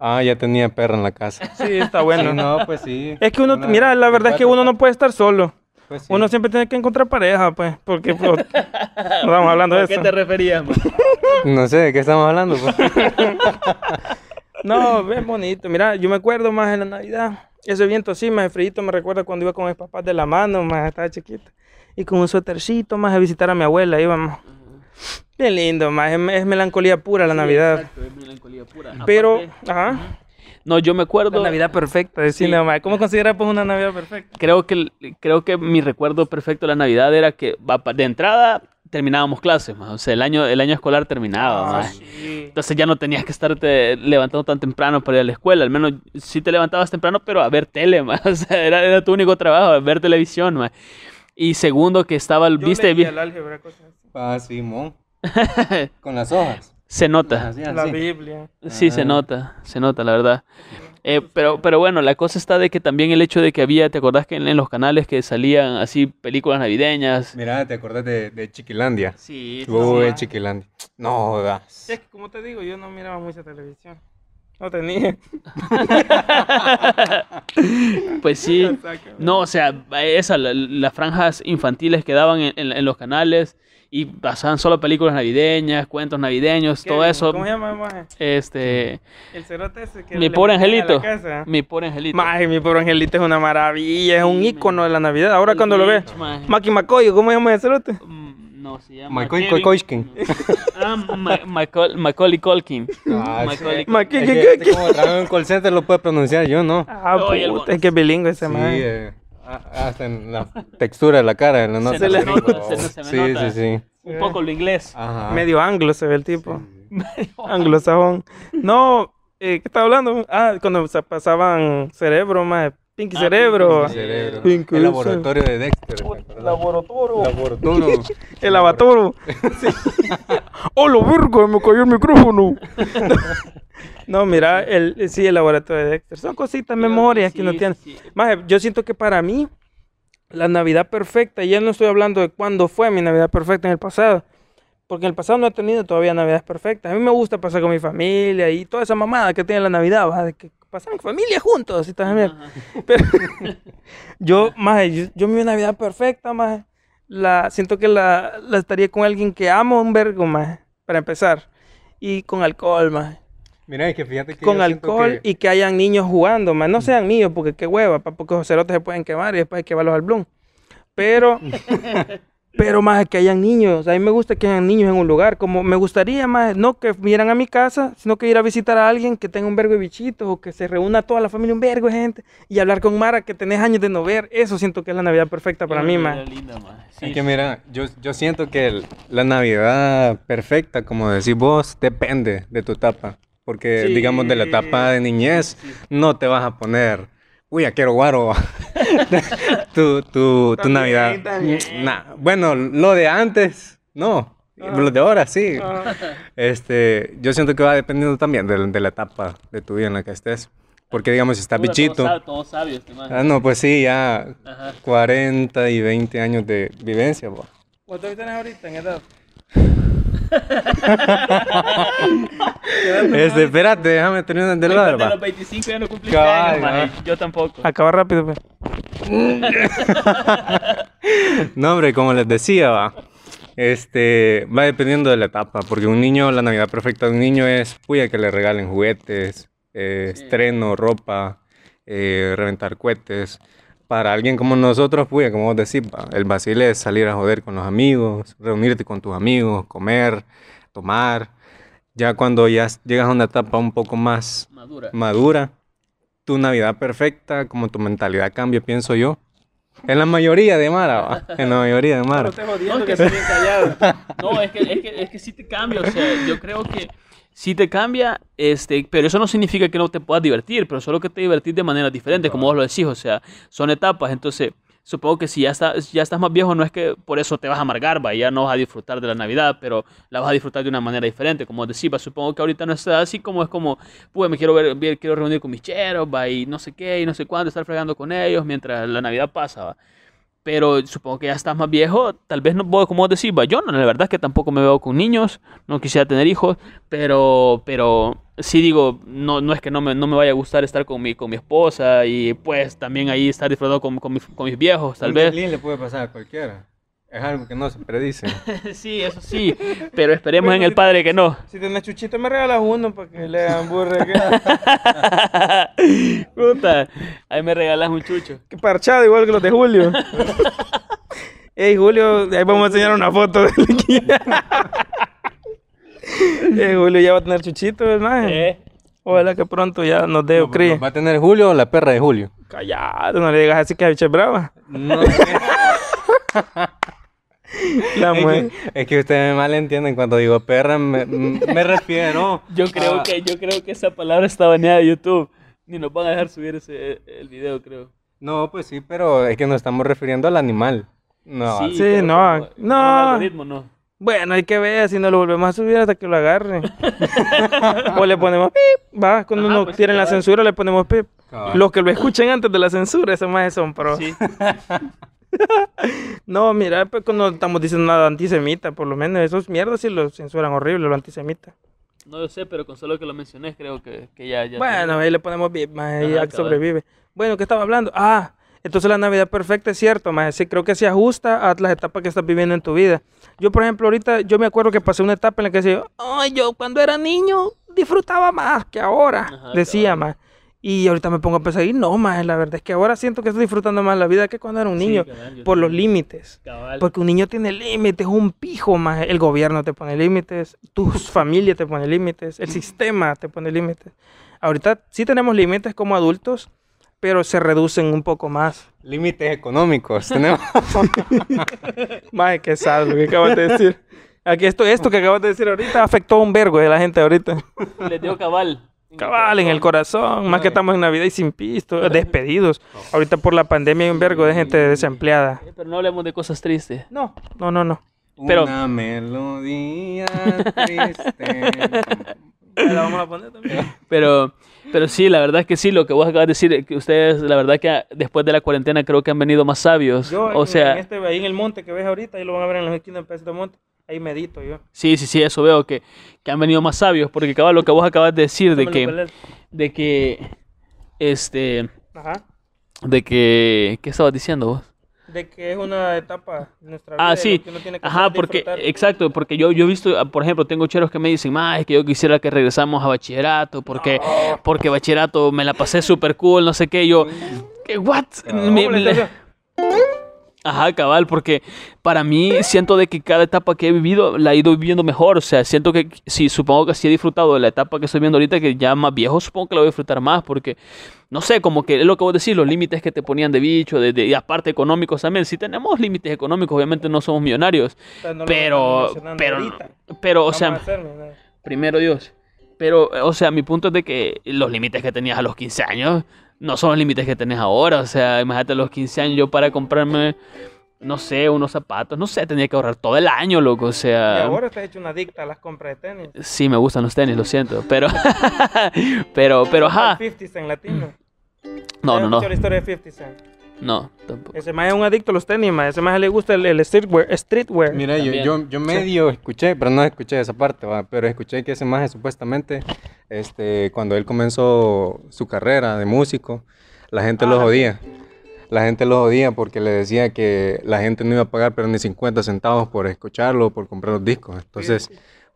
Ah, ya tenía perra en la casa. Sí, está bueno. Sí, no, pues sí. Es que uno, Una mira, la verdad es que uno no puede estar solo. Pues sí. Uno siempre tiene que encontrar pareja, pues, porque pues, no estamos hablando de ¿A qué eso. te referías, man? No sé de qué estamos hablando. pues. No, es bonito. Mira, yo me acuerdo más en la Navidad. Ese viento así, más frío, me recuerda cuando iba con mis papás de la mano, más estaba chiquito. Y con un suétercito, más a visitar a mi abuela, íbamos. Bien lindo, más es, es melancolía pura la Navidad. Exacto, es melancolía pura. Pero, Aparte, ajá, no, yo me acuerdo. la Navidad perfecta, decirle, Sí. más. ¿Cómo consideras pues una Navidad perfecta? creo que, creo que mi recuerdo perfecto de la Navidad era que de entrada terminábamos clases, más. o sea, el año, el año escolar terminaba. Ah, más. sí. Entonces ya no tenías que estarte levantando tan temprano para ir a la escuela, al menos sí te levantabas temprano, pero a ver tele, más. o sea, era, era tu único trabajo, ver televisión. más. Y segundo que estaba, el Yo viste, leía el álgebra, cosas así. Ah, Simón. Con las hojas. se nota, Así, La. Biblia. sí se Ah. nota, se nota la verdad. Eh, pero, pero bueno, la cosa está de que también el hecho de que había, ¿te acordás que en, en los canales que salían así películas navideñas? Mira, ¿te acordás de, de Chiquilandia? Sí, Uy, ma. Chiquilandia. No jodas. Es que, como te digo, yo no miraba mucha televisión. No tenía. pues sí. No, o sea, esa, la- las franjas infantiles que daban en, en- en los canales y pasaban solo películas navideñas, cuentos navideños, todo eso. ¿Cómo se llama, maje? Este, El cerote ese que mi pobre angelito, mi pobre angelito. Maje, mi pobre angelito es una maravilla, es un Sí, ícono man. de la Navidad. Ahora El cuando lo ves. Maki Macoy, ¿cómo se llama ese cerote? Mm, No, se llama. Ah, Macaulay Culkin. Ah, Macaulay ¿qué, que qué, este como trabaja en un call center lo puede pronunciar yo, ¿no? Ah, el puta, es que es bilingüe ese Sí, maje. Eh, a- hasta en la textura de la cara, en la nota. Se le sí. nota, se- se me sí, nota. sí, sí. Un poco lo inglés. Ajá. Medio anglo se ve el tipo. Anglosajón. No, eh, ¿qué estaba hablando? Ah, cuando se pasaban cerebro, más Pinky Ah, cerebro. Pinky Cerebro. Pinky El laboratorio de Dexter. Laboratorio. Laboratorio. El laboratorio. Sí. ¡Hola, verga! Me cayó el micrófono. No, mira, el, sí, el laboratorio de Dexter. Son cositas, memorias que uno Sí, tiene. sí, sí. Maje, yo siento que para mí, la Navidad perfecta, y ya no estoy hablando de cuándo fue mi Navidad perfecta en el pasado, porque en el pasado no he tenido todavía Navidades perfectas. A mí me gusta pasar con mi familia y toda esa mamada que tiene la Navidad, ¿va? de que familia juntos y. Ajá. Pero yo, maje, yo, yo mi Navidad perfecta, maje, la, siento que la, la estaría con alguien que amo un vergo, maje, para empezar. Y con alcohol, maje Mira, es que fíjate que con alcohol que- y que hayan niños jugando, más no sean míos, porque qué hueva, pa, porque los cerotes se pueden quemar y después hay que llevarlos al Bloom. Pero, pero más que hayan niños, a mí me gusta que hayan niños en un lugar, como me gustaría más, no que vinieran a mi casa, sino que ir a visitar a alguien que tenga un vergo de bichitos o que se reúna toda la familia, un vergo de gente, y hablar con Mara que tenés años de no ver, eso siento que es la Navidad perfecta para mí, más. Sí, Es que mira, yo, yo siento que el- la Navidad perfecta, como decís vos, depende de tu etapa. Porque, Sí. digamos, de la etapa de niñez, no te vas a poner, uy, ya quiero guaro. tu, tu, tu Navidad. Nah, bueno, lo de antes, no. Ah. Lo de ahora, sí. Ah, Este, yo siento que va dependiendo también de, de la etapa de tu vida en la que estés. Porque, digamos, si estás bichito. Todo, sab- todo sabio este. Ah, no, pues sí, ya Ajá. 40 y 20 años de vivencia, bo. ¿Cuánto tenés ahorita en edad? Este, espérate, déjame terminar de hablar, va. los 25 ya no cumpliste Cabal, años, maje. Yo tampoco. Acaba rápido, pues. No, hombre, como les decía, va. Este, va dependiendo de la etapa, porque un niño, la Navidad perfecta de un niño es, puya, que le regalen juguetes, eh, Sí. estreno, ropa, eh, reventar cohetes. Para alguien como nosotros, puya, como vos decís, el vacile es salir a joder con los amigos, reunirte con tus amigos, comer, tomar. Ya cuando ya llegas a una etapa un poco más Madura. madura, tu Navidad perfecta, como tu mentalidad cambia, pienso yo. En la mayoría de Mara, va, En la mayoría de Mara. No te jodiendo No, que que estoy bien callado. No, es que, es que, es que sí te cambia, o sea, yo creo que sí te cambia, este, pero eso no significa que no te puedas divertir, pero solo que te divertís de maneras diferentes, como vos lo decís, o sea, son etapas, entonces supongo que si ya estás, ya estás más viejo, no es que por eso te vas a amargar, ya no vas a disfrutar de la Navidad, pero la vas a disfrutar de una manera diferente, como decís, va, supongo que ahorita no estás así como es como, pues me quiero ver- quiero reunir con mis cheros, va, y no sé qué, y no sé cuándo, estar fregando con ellos mientras la Navidad pasa, va. Pero supongo que ya estás más viejo, tal vez no puedo, como va, yo no, la verdad es que tampoco me veo con niños, no quisiera tener hijos, pero, pero sí digo, no, no es que no me, no me vaya a gustar estar con mi, con mi esposa y pues también ahí estar disfrutando con, con, mis, con mis viejos, tal vez. le puede pasar a cualquiera. Es algo que no se predice. sí, eso sí, pero esperemos en el Padre que no. Si tenés chuchito, me regalas uno para que le hagan burre. Puta, ahí me regalas un chucho. Que parchado, igual que los de Julio. Ey, Julio, ahí vamos a enseñar una foto de Ey, Julio ya va a tener chuchito, ¿verdad? Eh, Ojalá que pronto ya nos dé cría. ¿Va a tener Julio o la perra de Julio? Callado, no le digas así que bicha es brava. No, La es, que, es que ustedes me malentienden cuando digo perra, me, me refiero. Yo creo a- que yo creo que esa palabra está baneada de YouTube. Ni nos van a dejar subir ese el video, creo. No, pues sí, pero es que nos estamos refiriendo al animal. No, Sí, pero no, como- no. algoritmo no. Bueno, hay que ver si no lo volvemos a subir hasta que lo agarre. o le ponemos pip, va, cuando Ajá, nos pues sí, la censura le ponemos pip. Cabal. Los que lo escuchen antes de la censura, esos más son pro. Sí. No, mira, pues cuando estamos diciendo nada antisemita, por lo menos esos mierdas sí lo censuran horrible, lo antisemita. No lo sé, pero con solo que lo mencioné creo que, que ya, ya Bueno, ahí le ponemos más cabal. sobrevive. Bueno, ¿qué estaba hablando? Ah, entonces la Navidad perfecta es cierto, más sí creo que se ajusta a las etapas que estás viviendo en tu vida. Yo, por ejemplo, ahorita yo me acuerdo que pasé una etapa en la que decía, ay, yo cuando era niño disfrutaba más que ahora, Ajá, decía más. Y ahorita me pongo a pensar, y no, más, la verdad es que ahora siento que estoy disfrutando más la vida que cuando era un Sí, niño, cabal, por los límites. Cabal. Porque un niño tiene límites, un pijo más. El gobierno te pone límites, tu familia te pone límites, el sistema te pone límites. Ahorita sí tenemos límites como adultos, pero se reducen un poco más. Límites económicos. Tenemos. Más que lo que acabas de decir. Aquí esto, esto que acabas de decir ahorita afectó a un vergo de la gente ahorita. Les dio cabal. Cabal, en el corazón, más que estamos en Navidad y sin pisto, despedidos. Ahorita por la pandemia hay un vergo de gente desempleada. Eh, Pero no hablemos de cosas tristes. No, no, no, no. Pero- Una melodía triste. La vamos a poner también. Pero, pero sí, la verdad es que sí, lo que vos acabas de decir, eh, que ustedes, la verdad que después de la cuarentena creo que han venido más sabios. Yo, o en- sea, en este, ahí en el monte que ves ahorita, ahí lo van a ver en los esquinas de Pedacito de Monte. Ahí medito yo. sí, sí, sí, eso veo que, que han venido más sabios, porque cabal, lo que vos acabas de decir de que, de que, este, Ajá. de que, ¿qué estabas diciendo vos? De que es una etapa de nuestra vida. Ah, sí. lo que uno tiene que Ajá, porque, disfrutar. exacto, porque yo, yo he visto, ah, por ejemplo, tengo cheros que me dicen, más es que yo quisiera que regresamos a bachillerato, porque, porque bachillerato me la pasé súper cool, no sé qué, yo, ¿qué, what? Me- Ajá, cabal, porque para mí siento de que cada etapa que he vivido la he ido viviendo mejor, o sea, siento que sí, supongo que sí he disfrutado de la etapa que estoy viendo ahorita, que ya más viejo, supongo que la voy a disfrutar más, porque, no sé, como que es lo que vos decís, los límites que te ponían de bicho, de, de- y aparte económicos también, sí tenemos límites económicos, obviamente no somos millonarios, O sea, no lo pero, pero, ahorita. pero, o Vamos sea, hacerlo, ¿no? primero Dios, pero, o sea, mi punto es de que los límites que tenías a los 15 años no son los límites que tenés ahora, o sea, imagínate a los 15 años yo para comprarme no sé, unos zapatos, no sé, tenía que ahorrar todo el año, loco, o Y sea... ahora estás hecho una adicta a las compras de tenis. Sí, me gustan los tenis, lo siento, pero... pero, pero, ajá. 50 Cent latino. No, ¿Has no, no, la historia de 50 Cent? No, tampoco. Ese más es un adicto a los tenis, más. Ese más le gusta el, el streetwear. streetwear. Mira, yo, También. yo, yo medio escuché, pero no escuché esa parte, ¿va? pero escuché que ese maje supuestamente, este, cuando él comenzó su carrera de músico, la gente lo Ah, jodía. La gente lo jodía porque le decía que la gente no iba a pagar pero ni 50 centavos por escucharlo o por comprar los discos. Entonces,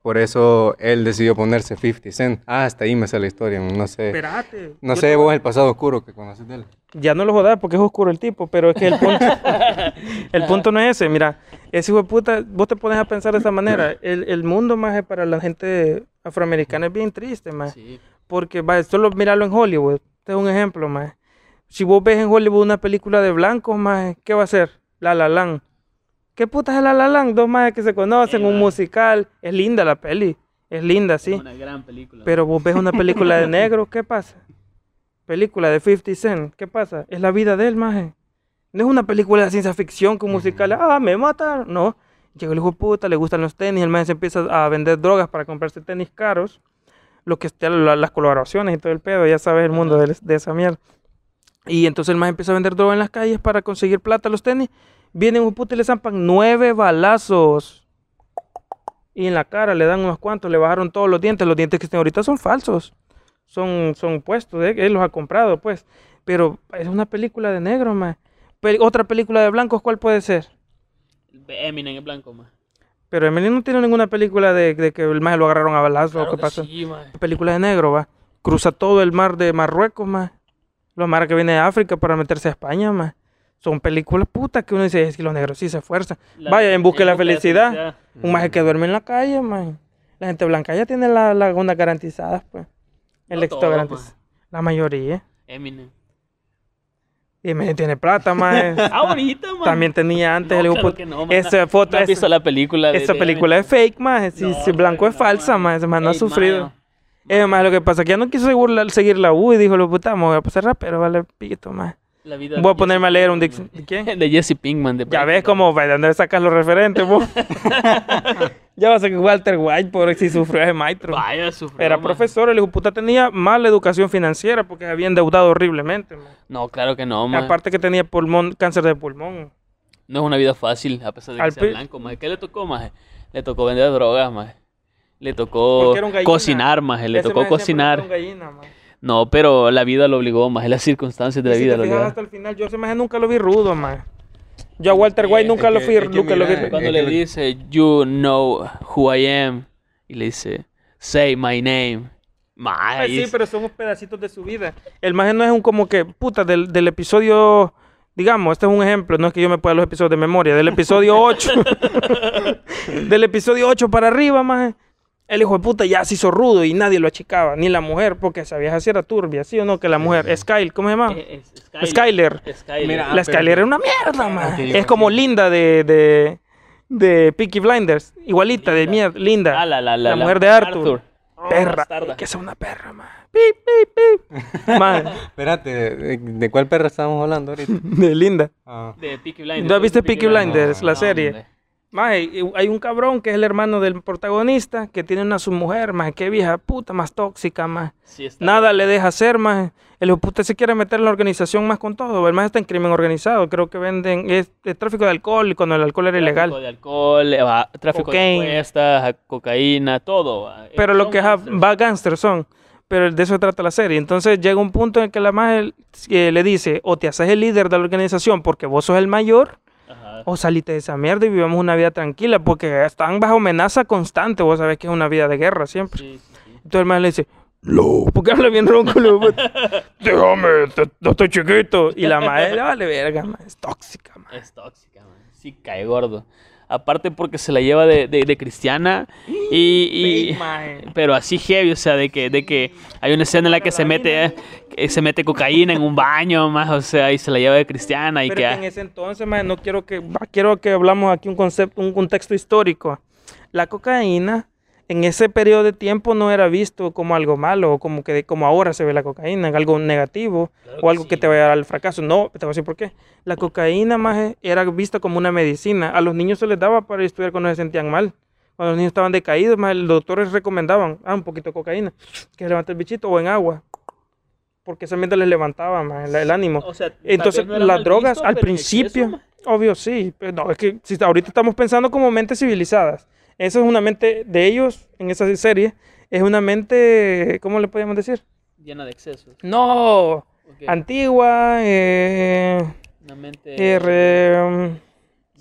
por eso él decidió ponerse 50 Cent. Ah, hasta ahí me sale la historia, no sé. Espérate. No sé te- vos el pasado oscuro que conoces de él. Ya no lo jodas porque es oscuro el tipo, pero es que el punto, el punto no es ese. Mira, ese hijo de puta, vos te pones a pensar de esta manera. El, el mundo más para la gente afroamericana es bien triste, más. Sí. Porque, va, solo míralo en Hollywood. Este es un ejemplo, más. Si vos ves en Hollywood una película de blancos, más, ¿qué va a ser? La La Land. ¿Qué putas es La La Land? Dos más que se conocen, un musical. Es linda la peli. Es linda, sí. Una gran película. Pero vos ves una película de negro, ¿qué pasa? Película de 50 Cent, ¿qué pasa? Es la vida de él, maje. No es una película de ciencia ficción con musical, ah, me mataron. No. Llega el hijo puta, le gustan los tenis, el maje se empieza a vender drogas para comprarse tenis caros. Lo que está, la- las colaboraciones y todo el pedo, ya sabes el mundo de, de esa mierda. Y entonces el maje empieza a vender droga en las calles para conseguir plata los tenis. Vienen un puto y le zampan nueve balazos. y en la cara le dan unos cuantos, le bajaron todos los dientes. Los dientes que están ahorita son falsos. Son, son puestos, ¿eh? él los ha comprado, pues. Pero es una película de negro, más. otra película de blancos, ¿cuál puede ser? Eminem en blanco, más. Pero Eminem no tiene ninguna película de, de que el más lo agarraron a balazo o qué pasó. Sí. Película de negro, va. Cruza todo el mar de Marruecos, más. Los mares que viene de África para meterse a España, más. Son películas putas que uno dice, es que los negros sí se esfuerzan. La- Vaya, en busca de la felicidad. Un maje que duerme en la calle, man. La gente blanca ya tiene la laguna garantizada, pues. El No éxito garantizado. La mayoría. Eminem. Y me tiene plata, más. Ahorita, man. También tenía antes No, el hijo claro puta- que no, man. Esa foto, ¿No has esa, la película de esa de película es fake, más. Si, si blanco es falsa, más. Ese man no ha sufrido. Es más, lo que pasa es que ya no quiso seguir la, seguir la U y dijo, lo puta, me voy a pasar rapero, vale, pito, más. La vida Voy a ponerme a leer un diccionario. ¿De quién? De Jesse Pinkman. De Ya ves cómo, ¿de dónde sacas los referentes, vos? ya vas a que Walter White, por si sufrió ese maestro. Vaya, sufrió, Era man. profesor, el hijo puta tenía mala educación financiera porque se había endeudado horriblemente. man. No, claro que no, man. Aparte que tenía pulmón, cáncer de pulmón. No es una vida fácil, a pesar de que Al sea pri- blanco, maje. ¿Qué le tocó, maje? Le tocó vender drogas, maje. Le tocó cocinar, maje. Le tocó cocinar. gallina. No, pero la vida lo obligó, maje. Las circunstancias de la si vida te lo fijas hasta el final, yo ese maje nunca lo vi rudo, man. Yo a Walter White es nunca lo que- vi, es que nunca lo vi. mira, Cuando Es le que lo- dice, you know who I am, y le dice, say my name. Ay, sí, es- pero son unos pedacitos de su vida. El maje no es un como que, puta, del, del episodio, digamos, este es un ejemplo, no es que yo me pueda los episodios de memoria, del episodio 8. del episodio 8 para arriba, maje. El hijo de puta ya se hizo rudo y nadie lo achicaba, ni la mujer, porque esa vieja sí era turbia, ¿sí o no? Que la mujer, Skyler, ¿cómo se llama? es- es Skyler. Skyler. Mira, La Ah, pero- Skyler era una mierda, man. Es como Linda de, de, de Peaky Blinders. Igualita, de mierda. Linda. Ah, la, la, la, La mujer de Arthur. Oh, perra. Que es una perra, man. Pip, pip, pip. Man, Espérate, ¿de, de cuál perra estábamos hablando ahorita? de Linda. Ah. De Peaky Blinders. ¿No has visto ¿Viste Peaky Blinders, la No, serie? hombre. Y hay un cabrón que es el hermano del protagonista que tiene una su mujer, más que vieja puta, más tóxica, más. Sí, Nada le deja hacer, más. El puta se quiere meter en la organización más con todo. El más está en crimen organizado. Creo que venden es, es tráfico de alcohol cuando el alcohol era Tráfico ilegal. de alcohol, eh, va, tráfico Cocaine. de apuestas, cocaína, todo. va. Pero lo que gangsters. va gangsters son. Pero de eso trata la serie. Entonces llega un punto en el que la maje eh, le dice, o te haces el líder de la organización porque vos sos el mayor, O salite de esa mierda y vivamos una vida tranquila, porque están bajo amenaza constante. Vos sabés que es una vida de guerra siempre. Sí, sí, sí. Entonces el maje le dice, no, porque habla bien ronco. le digo, Déjame, te- no estoy chiquito. Y la madre le vale verga, ma, es tóxica, ma. Es tóxica, man. Sí, cae gordo. Aparte porque se la lleva de, de- de cristiana y... y- pero así heavy, o sea, de que, de que hay una escena en la que se mete, eh, se mete cocaína en un baño, más, o sea, y se la lleva de cristiana y Pero que... que en ese entonces, ma, no quiero que, quiero que hablamos aquí un concepto, un contexto histórico. La cocaína en ese periodo de tiempo no era visto como algo malo o como que como ahora se ve la cocaína, algo negativo Claro o algo que sí. te vaya a dar al fracaso. No, te voy a decir por qué. La cocaína más era vista como una medicina. A los niños se les daba para estudiar cuando se sentían mal. Cuando los niños estaban decaídos, más los doctores recomendaban, ah, un poquito de cocaína, que se levante el bichito o en agua. Porque esa mierda les levantaba más el, el ánimo. O sea, tal Entonces, no las drogas visto, al principio, obvio sí, pero no, es que si ahorita estamos pensando como mentes civilizadas. Eso es una mente de ellos en esa serie, es una mente, ¿cómo le podríamos decir? llena de excesos. No, antigua, eh, Una mente eh, re- vintage,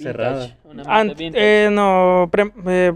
cerrada. una mente ant- eh, no, pre- eh,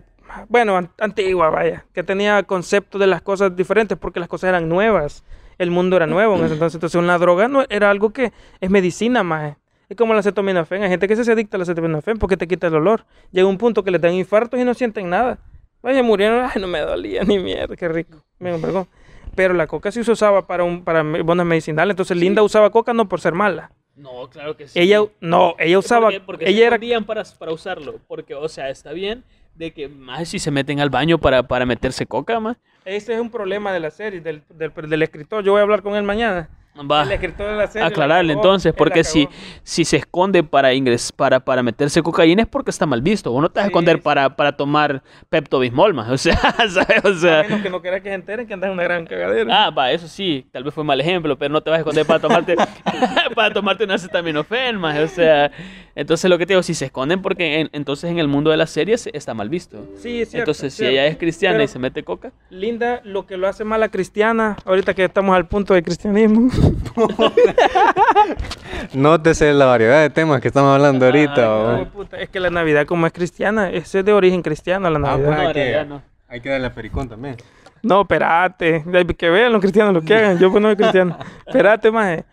bueno, an- antigua, vaya, que tenía concepto de las cosas diferentes porque las cosas eran nuevas, el mundo era nuevo en ese entonces, entonces una droga no era algo que es medicina más. Es como la acetaminofén, hay gente que se adicta a la acetaminofén porque te quita el olor. Llega un punto que le dan infartos y no sienten nada. Vaya, murieron, ay, no me dolía ni mierda, qué rico. Me perdón. Pero la coca sí se usaba para un para bonas medicinales, entonces Linda usaba coca no por ser mala. No, claro que sí. Ella no, ella usaba Porque, porque ella era bien para, para usarlo. Porque, o sea, está bien de que más si se meten al baño para, para meterse coca, más. Ese es un problema de la serie, del, del, del escritor. Yo voy a hablar con él mañana. Va. El escritor de la serie la Aclararle entonces, porque si, si se esconde para ingres, para, para meterse cocaína es porque está mal visto. Vos no te vas a esconder sí. para, para tomar Pepto Bismol, más. O sea, ¿sabes? O A sea. menos que no quieras que se enteren que andas en una gran cagadera. Ah, va, eso sí, tal vez fue mal ejemplo, pero no te vas a esconder para tomarte, para tomarte una acetaminofén, más. O sea, entonces lo que te digo, si se esconden porque en- entonces en el mundo de las series está mal visto. sí, es cierto. entonces, es si ella es cristiana Pero- y se mete coca, Linda, lo que lo hace mala cristiana, ahorita que estamos al punto del cristianismo. Nótese la variedad de temas que estamos hablando ahorita. Es que la Navidad como es cristiana, es de origen cristiano la Ah, Navidad. pues No, hay, que, no. hay que darle a Pericón también. No, espérate. Que vean los cristianos lo que hagan. Yo pues no soy cristiano. Espérate, maje.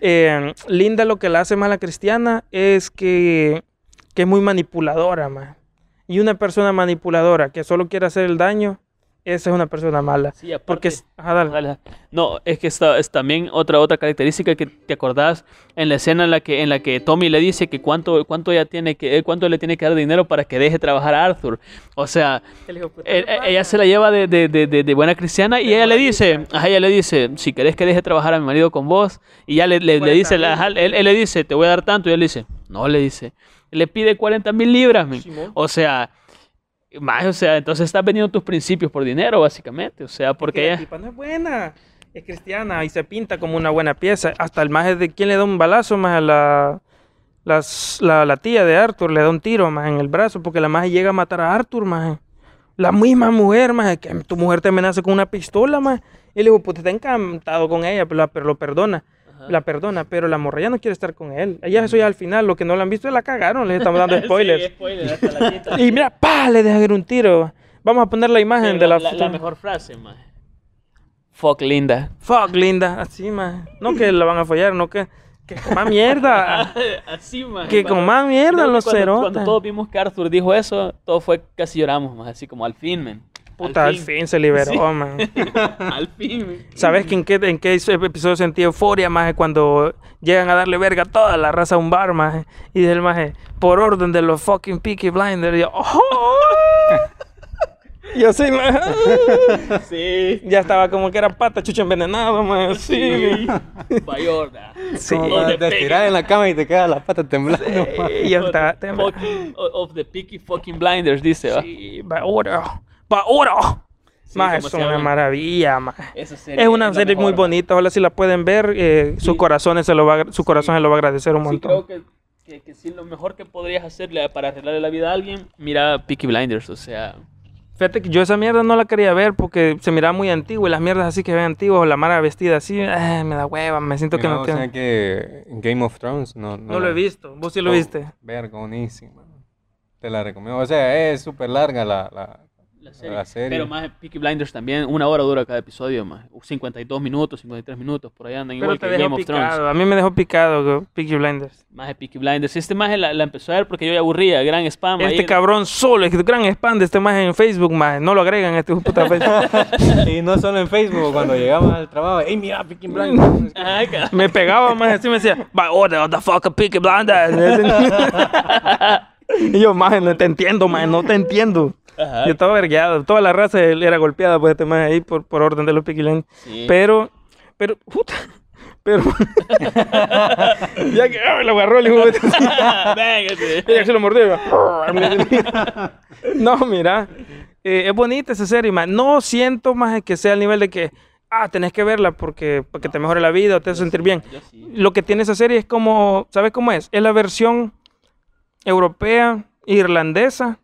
Eh, Linda lo que la hace mala cristiana es que, que es muy manipuladora, maje. Y una persona manipuladora que solo quiere hacer el daño, esa es una persona mala. Sí, aparte- Porque, es- ajá, dale. Dale. No, es que esta es también otra otra característica que te acordás en la escena en la que en la que Tommy le dice que cuánto cuánto ella tiene que eh, cuánto le tiene que dar dinero para que deje trabajar a Arthur. O sea, El hijo de puta, eh, ¿qué eh, pasa? ella se la lleva de, de- de- de- de buena cristiana y ella le dice, ajá, ella le dice, si querés que deje trabajar a mi marido con vos, y ya le, le- le dice, la- ajá, él, él le dice, te voy a dar tanto, y él le dice, no, le dice, le pide 40 mil libras. Simón. o sea, más, o sea, entonces estás vendiendo tus principios por dinero, básicamente, o sea, Es que porque la ella... tipa no es buena. Es cristiana y se pinta como una buena pieza. Hasta el maje de quien le da un balazo más a la, las- la, la tía de Arthur le da un tiro más en el brazo porque la maje llega a matar a Arthur más. La misma mujer más que tu mujer te amenaza con una pistola más. Y le digo, pues está encantado con ella, pero, la- pero lo perdona. La perdona, pero la morra ya no quiere estar con él. Ella eso ya al final, lo que no la han visto la cagaron, les estamos dando spoilers. Sí, spoiler, hasta la quinta. Y mira, pa, le deja ir un tiro. Vamos a poner la imagen Pero de la, la, la mejor frase, más. Fuck Linda. Fuck, linda. Así, más. No que la van a follar, no que. Que coma mierda. Así, más. que coma mierda los cuando, cerotes. cuando todos vimos que Arthur dijo eso, todo fue casi lloramos, más así como al fin, men. Puta, al fin se liberó, Sí. man. al fin. ¿Sabes que en qué, en qué episodio sentí euforia, más cuando llegan a darle verga a toda la raza a un bar, más Y dice el maje, por orden de los fucking Peaky Blinders. Y yo, ¡oh! Yo sí, maje. Sí. Ya estaba como que era pata chucho envenenado, man. Sí. Bayorda. Sí. Como the te estiras en la cama y te quedas las patas temblando. man. Y yo estaba temblando. Fucking- of the Peaky fucking blinders, dice, va. Sí, va ahora. Ahora. Sí, Más es una maravilla, más. Es una serie muy bonita, ojalá si la pueden ver, eh, sus corazones se lo va, su corazón se lo va a agradecer un Sí, montón. creo que, que, que sí, lo mejor que podrías hacerle para arreglarle la vida a alguien, mira Peaky Blinders, o sea, Fíjate que yo esa mierda no la quería ver porque se miraba muy antigua y las mierdas así que ven antiguas, o la mara vestida así, eh, me da hueva, me siento que no o tiene. sea que Game of Thrones no, No lo he visto, vos sí lo Oh, viste. Verga, buenísima. Te la recomiendo. O sea, es súper larga la, la, la serie. la serie. Pero más Peaky Blinders también, una hora dura cada episodio, más 52 minutos, 53 minutos, por ahí andan Pero igual te que dejó Game of Thrones. picado, a mí me dejó picado go, Peaky Blinders. Más de Peaky Blinders. Este más la, la empezó a ver porque yo ya aburría, gran spam. Este ahí. cabrón solo, es gran spam de este más en Facebook, más no lo agregan a este puta Facebook. y no solo en Facebook, cuando llegamos al trabajo, ¡Ey, mira, Peaky Blinders! Me pegaba más así, me decía, va, order, what the fuck, Peaky Blinders. y yo, más, no te entiendo, más, no te entiendo. Ajá. Yo estaba vergueado, toda la raza era golpeada por este más ahí por, por orden de los Blinders. Sí. Pero, pero, puta, pero, ya que ah, lo agarró el hijo de ella se lo mordió. no, mira, eh, es bonita esa serie, man. No siento más que sea al nivel de que, ah, tenés que verla porque, porque te mejore la vida o te hace sentir bien. Lo que tiene esa serie es como, ¿sabes cómo es? Es la versión europea, irlandesa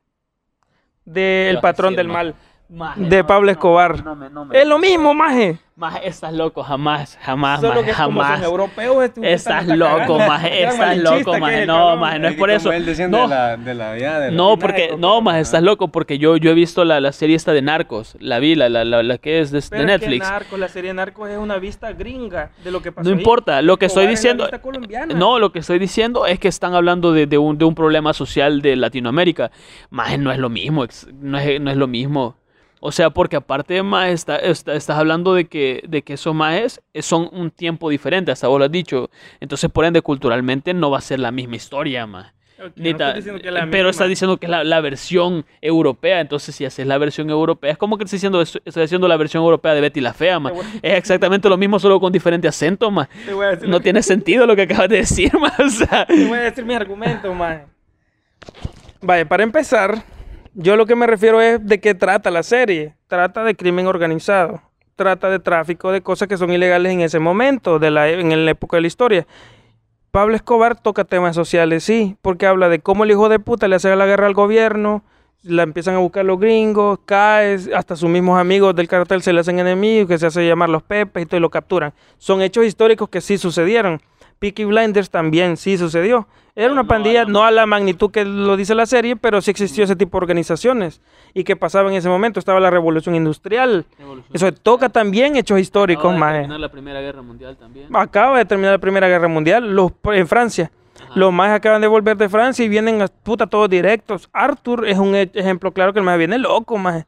del patrón del ma- mal. Maje, De no, Pablo no, Escobar. No, me- no me- Es lo mismo, maje. Maje, estás loco, jamás, jamás, Solo maje, que jamás. son europeos, este Estás loco, cagando. maje, estás loco, maje, no, cabrón. maje, no es por eso. No, de la, de la, ya, de la- no, porque, no, maje, estás loco, porque yo, yo he visto la, la serie esta de Narcos, la vi, la, la, la, la que es de, de Pero es que Netflix. Narcos, la serie Narcos es una vista gringa de lo que pasó No ahí. importa, lo que estoy Escobar diciendo, no, lo que estoy diciendo es que están hablando de, de un, de un problema social de Latinoamérica. Más no es lo mismo, ex- no es, no es lo mismo. O sea, porque aparte más está, está- estás hablando de que, de que esos maes son un tiempo diferente, hasta vos lo has dicho. Entonces, por ende, culturalmente no va a ser la misma historia, más. No diciendo que la pero está diciendo que es la, la versión europea, entonces si haces la versión europea, es como que estoy haciendo, estoy haciendo la versión europea de Betty la Fea, ma. Es exactamente lo mismo, solo con diferente acento, ma. No tiene sentido lo que acabas de decir, ma. O sea, te voy a decir mis argumentos, maje. Vaya, para empezar, yo lo que me refiero es de qué trata la serie. Trata de crimen organizado. Trata de tráfico de cosas que son ilegales en ese momento, de la, en la época de la historia. Pablo Escobar toca temas sociales, sí, porque habla de cómo el hijo de puta le hace la guerra al gobierno, la empiezan a buscar los gringos, cae, hasta sus mismos amigos del cartel se le hacen enemigos, que se hace llamar los pepes y todo y lo capturan. Son hechos históricos que sí sucedieron. Peaky Blinders también sí sucedió. Era una No, pandilla, no. no a la magnitud que lo dice la serie, pero sí existió ese tipo de organizaciones. ¿Y qué pasaba en ese momento? Estaba la revolución industrial. Eso toca también hechos históricos, Acaba de terminar la Primera Guerra Mundial también. Acaba de terminar la Primera Guerra Mundial los, en Francia. Los más acaban de volver de Francia y vienen a puta todos directos. Arthur es un e- ejemplo claro que el más viene loco, más.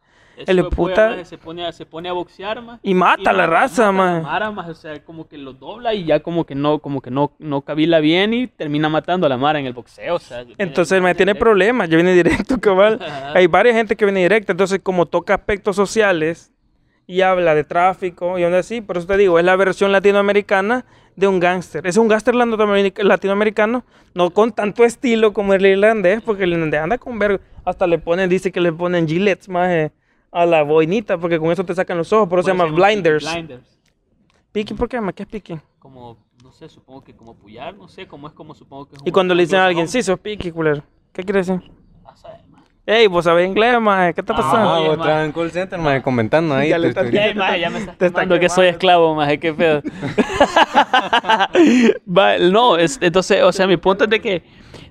El puta- se pone a, se pone a boxear, ma. Y mata a la raza, maje, O sea, como que lo dobla y ya como que no, como que no, no cabila bien y termina matando a la mara en el boxeo. O sea, Entonces más tiene problemas. ya viene directo, cabal. Hay varias gente que viene directa, entonces como toca aspectos sociales y habla de tráfico y aún así, por eso te digo, es la versión latinoamericana de un gángster. Es un gángster latinoameric- latinoamericano, no con tanto estilo como el irlandés, porque el irlandés anda con ver, hasta le ponen, dice que le ponen gilets más eh, a la boinita, porque con eso te sacan los ojos, por eso se llama blinders. Blinders. Piqui, ¿por qué? ma? ¿Qué es piqui? Como, no sé, supongo que como puyar, no sé, como es como supongo que es Y cuando le dicen a alguien, sí, sos piqui, culero. ¿Qué quiere decir? Ah. Ey, vos sabés inglés, maje, ¿qué está pasando? Ah, vos trabajas en call center, maje, comentando ahí. Ya le estás. Ey, maje, ya me estás Te está quemando que soy esclavo, maje, qué pedo. No, es, entonces, o sea, mi punto es de que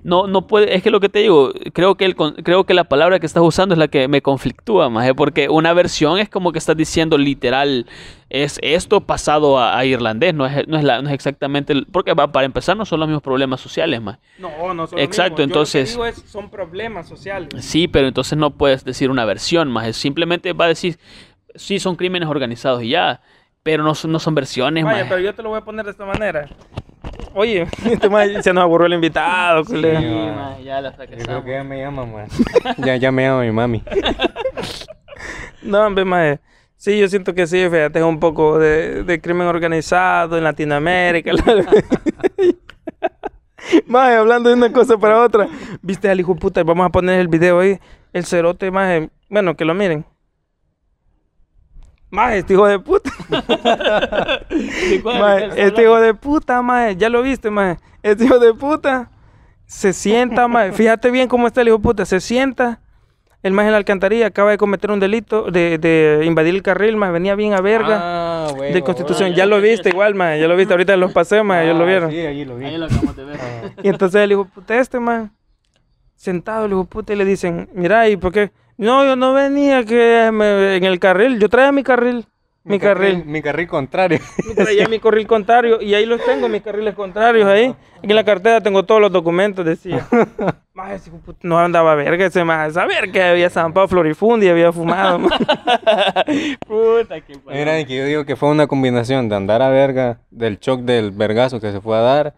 no, no puede, es que lo que te digo, creo que, el, creo que la palabra que estás usando es la que me conflictúa, maje, porque una versión es como que estás diciendo literal, es esto pasado a, a irlandés, no es, no es, la- no es exactamente, el- porque va, para empezar no son los mismos problemas sociales, maje. No, no son Exacto, mismo. Yo lo que entonces- digo es, son problemas sociales. Sí, pero entonces no puedes decir una versión, más simplemente va a decir, sí, son crímenes organizados y ya, pero no son, no son versiones, Vaya, maje. pero yo te lo voy a poner de esta manera. Oye, este se nos aburrió el invitado, culero. Sí, ma. ya la Yo creo que ya me llama, maje. ya, ya me llama mi mami. No, hombre, maje. Sí, yo siento que sí, fíjate, es un poco de, de crimen organizado en Latinoamérica. Maje, hablando de una cosa para otra. Viste al hijo de puta, vamos a poner el video ahí. El cerote, maje. Bueno, que lo miren. Maje, este hijo de puta. ¿De cuál- Mae, de cuál estás este hijo de puta, mae, ya lo viste, mae. Este hijo de puta se sienta, mae. Fíjate bien cómo está el hijo de puta. Se sienta. El más en la alcantarilla acaba de cometer un delito de, de invadir el carril, mae. Venía bien a verga. Ah, huevo, de constitución. Ya lo viste igual, mae. Ya lo viste. Ahorita los pasé, mae. Ya lo Ah, vieron. Sí, ahí lo vi. Ahí lo acabamos de ver. Y entonces el hijo de puta este, mae. Sentado el hijo de puta y le dicen, mira, ¿y por qué? No, yo no venía que me- en el carril. Yo traía mi carril. Mi carril. Mi carril contrario. Yo traía mi carril contrario y ahí los tengo, mis carriles contrarios ahí. En la cartera tengo todos los documentos, decía. Más ese hijo de puta no andaba verga ese más. Saber que había zampado florifundia, había fumado. ma. Puta que parió. Mira, y que yo digo que fue una combinación de andar a verga, del shock del vergazo que se fue a dar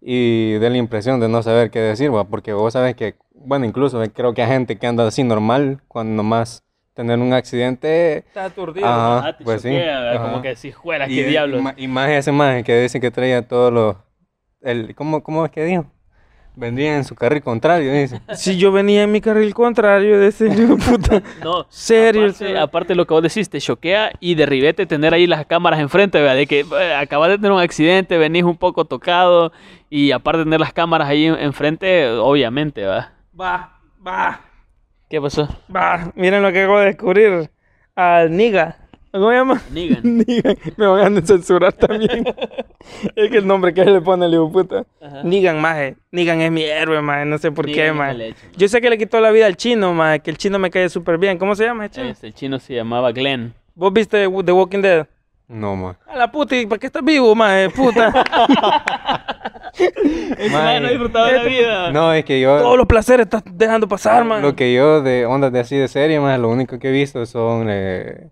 y de la impresión de no saber qué decir, va, porque vos sabes que, bueno, incluso creo que hay gente que anda así normal cuando nomás tener un accidente. Está aturdido. Ajá. Ah, te pues sí, choquea, ¿verdad? ajá. como que si fuera, Y, qué diablos. y más ese maje que dice que traía todos los. El, ¿cómo, ¿Cómo es que dijo? Vendría en su carril contrario, dice. Si yo venía en mi carril contrario de ese hijo de puta. No, Serio, Aparte, serio. aparte de lo que vos decís, te choquea y de ribete tener ahí las cámaras enfrente, ¿verdad? De que eh, acabas de tener un accidente, venís un poco tocado y aparte de tener las cámaras ahí en- enfrente, obviamente, ¿verdad? Va, va, ¿Qué pasó? va. Miren lo que acabo de descubrir. Al Niga. ¿Cómo se llama? Negan. Nigan. Me van a censurar también. es que el nombre que le pone el hijo de puta. Ajá. Nigan, maje. Nigan es mi héroe, maje. No sé por Negan qué, maje. Yo sé que le quitó la vida al chino, maje. Que el chino me cae súper bien. ¿Cómo se llama el chino? Este, el chino se llamaba Glenn. ¿Vos viste The Walking Dead? No, ma. A la puta, ¿y para qué estás vivo, maje? Puta. Mae, no disfrutaba de la vida. No, es que yo. Todos los placeres estás dejando pasar, maje. Lo que yo de ondas de así de serie, más lo único que he visto son eh,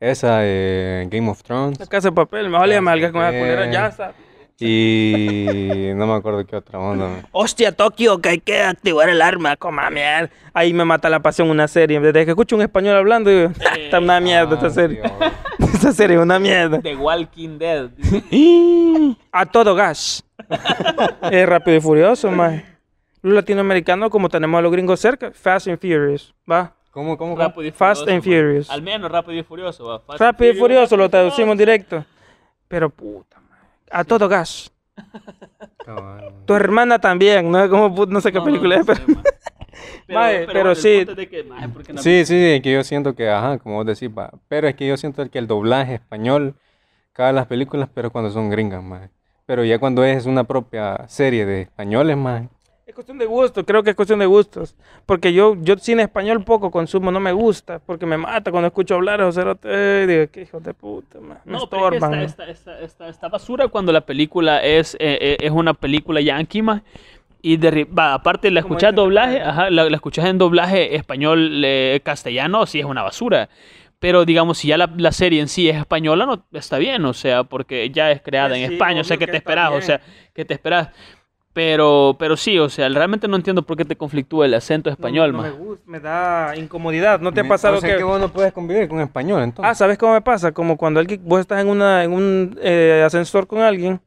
esa eh, Game of Thrones. La casa de papel. Me vale malga con esa culera. Ya está. Y no me acuerdo qué otra onda. Hostia, Tokio, que hay que activar el arma, coma mierda. Ahí me mata la pasión una serie. Desde que escucho un español hablando, digo, está una mierda esta Ah, serie. Dios. esta serie es una mierda. The Walking Dead. A todo gas. es rápido y furioso, más. Los latinoamericanos, como tenemos a los gringos cerca, Fast and Furious, ¿va? ¿Cómo, cómo? cómo? Rápido y Fast Furioso, and man. Furious. Al menos Rápido y Furioso. va. Fast Rápido y Furioso lo traducimos directo. Pero puta. A todo gas. Tu hermana también, ¿no? Como, no sé qué No, película no es, pero... sé, pero sí. punto es de que, mae, ¿por qué no- Sí, sí, es que yo siento que, ajá, como vos decís, va, pero es que yo siento que el doblaje español caga las películas, pero cuando son gringas, más. Pero ya cuando es una propia serie de españoles, más. Es cuestión de gusto, creo que es cuestión de gustos. Porque yo, yo cine español poco consumo, no me gusta, porque me mata cuando escucho hablar a José Rote. Digo, qué hijo de puta, man. Me No, pero es que estorban. esta, esta, esta, esta- esta basura cuando la película es, eh, eh, es una película yankee, ma, y de, ri- va, aparte la este doblaje, ajá, la, la escuchas en doblaje español eh, castellano, sí es una basura. Pero digamos, si ya la, la serie en sí es española, no está bien, o sea, porque ya es creada en sí, España, o sea, que que te esperas, o bien. sea, que te esperas. Pero, pero sí, o sea, realmente no entiendo por qué te conflictúa el acento No, español, no ma. me gusta, me da incomodidad. ¿No te ha pasado o sea, que... vos no puedes convivir con español, Ah, entonces. ¿sabes cómo me pasa? Como cuando alguien, vos estás en, una, en un eh, ascensor con alguien,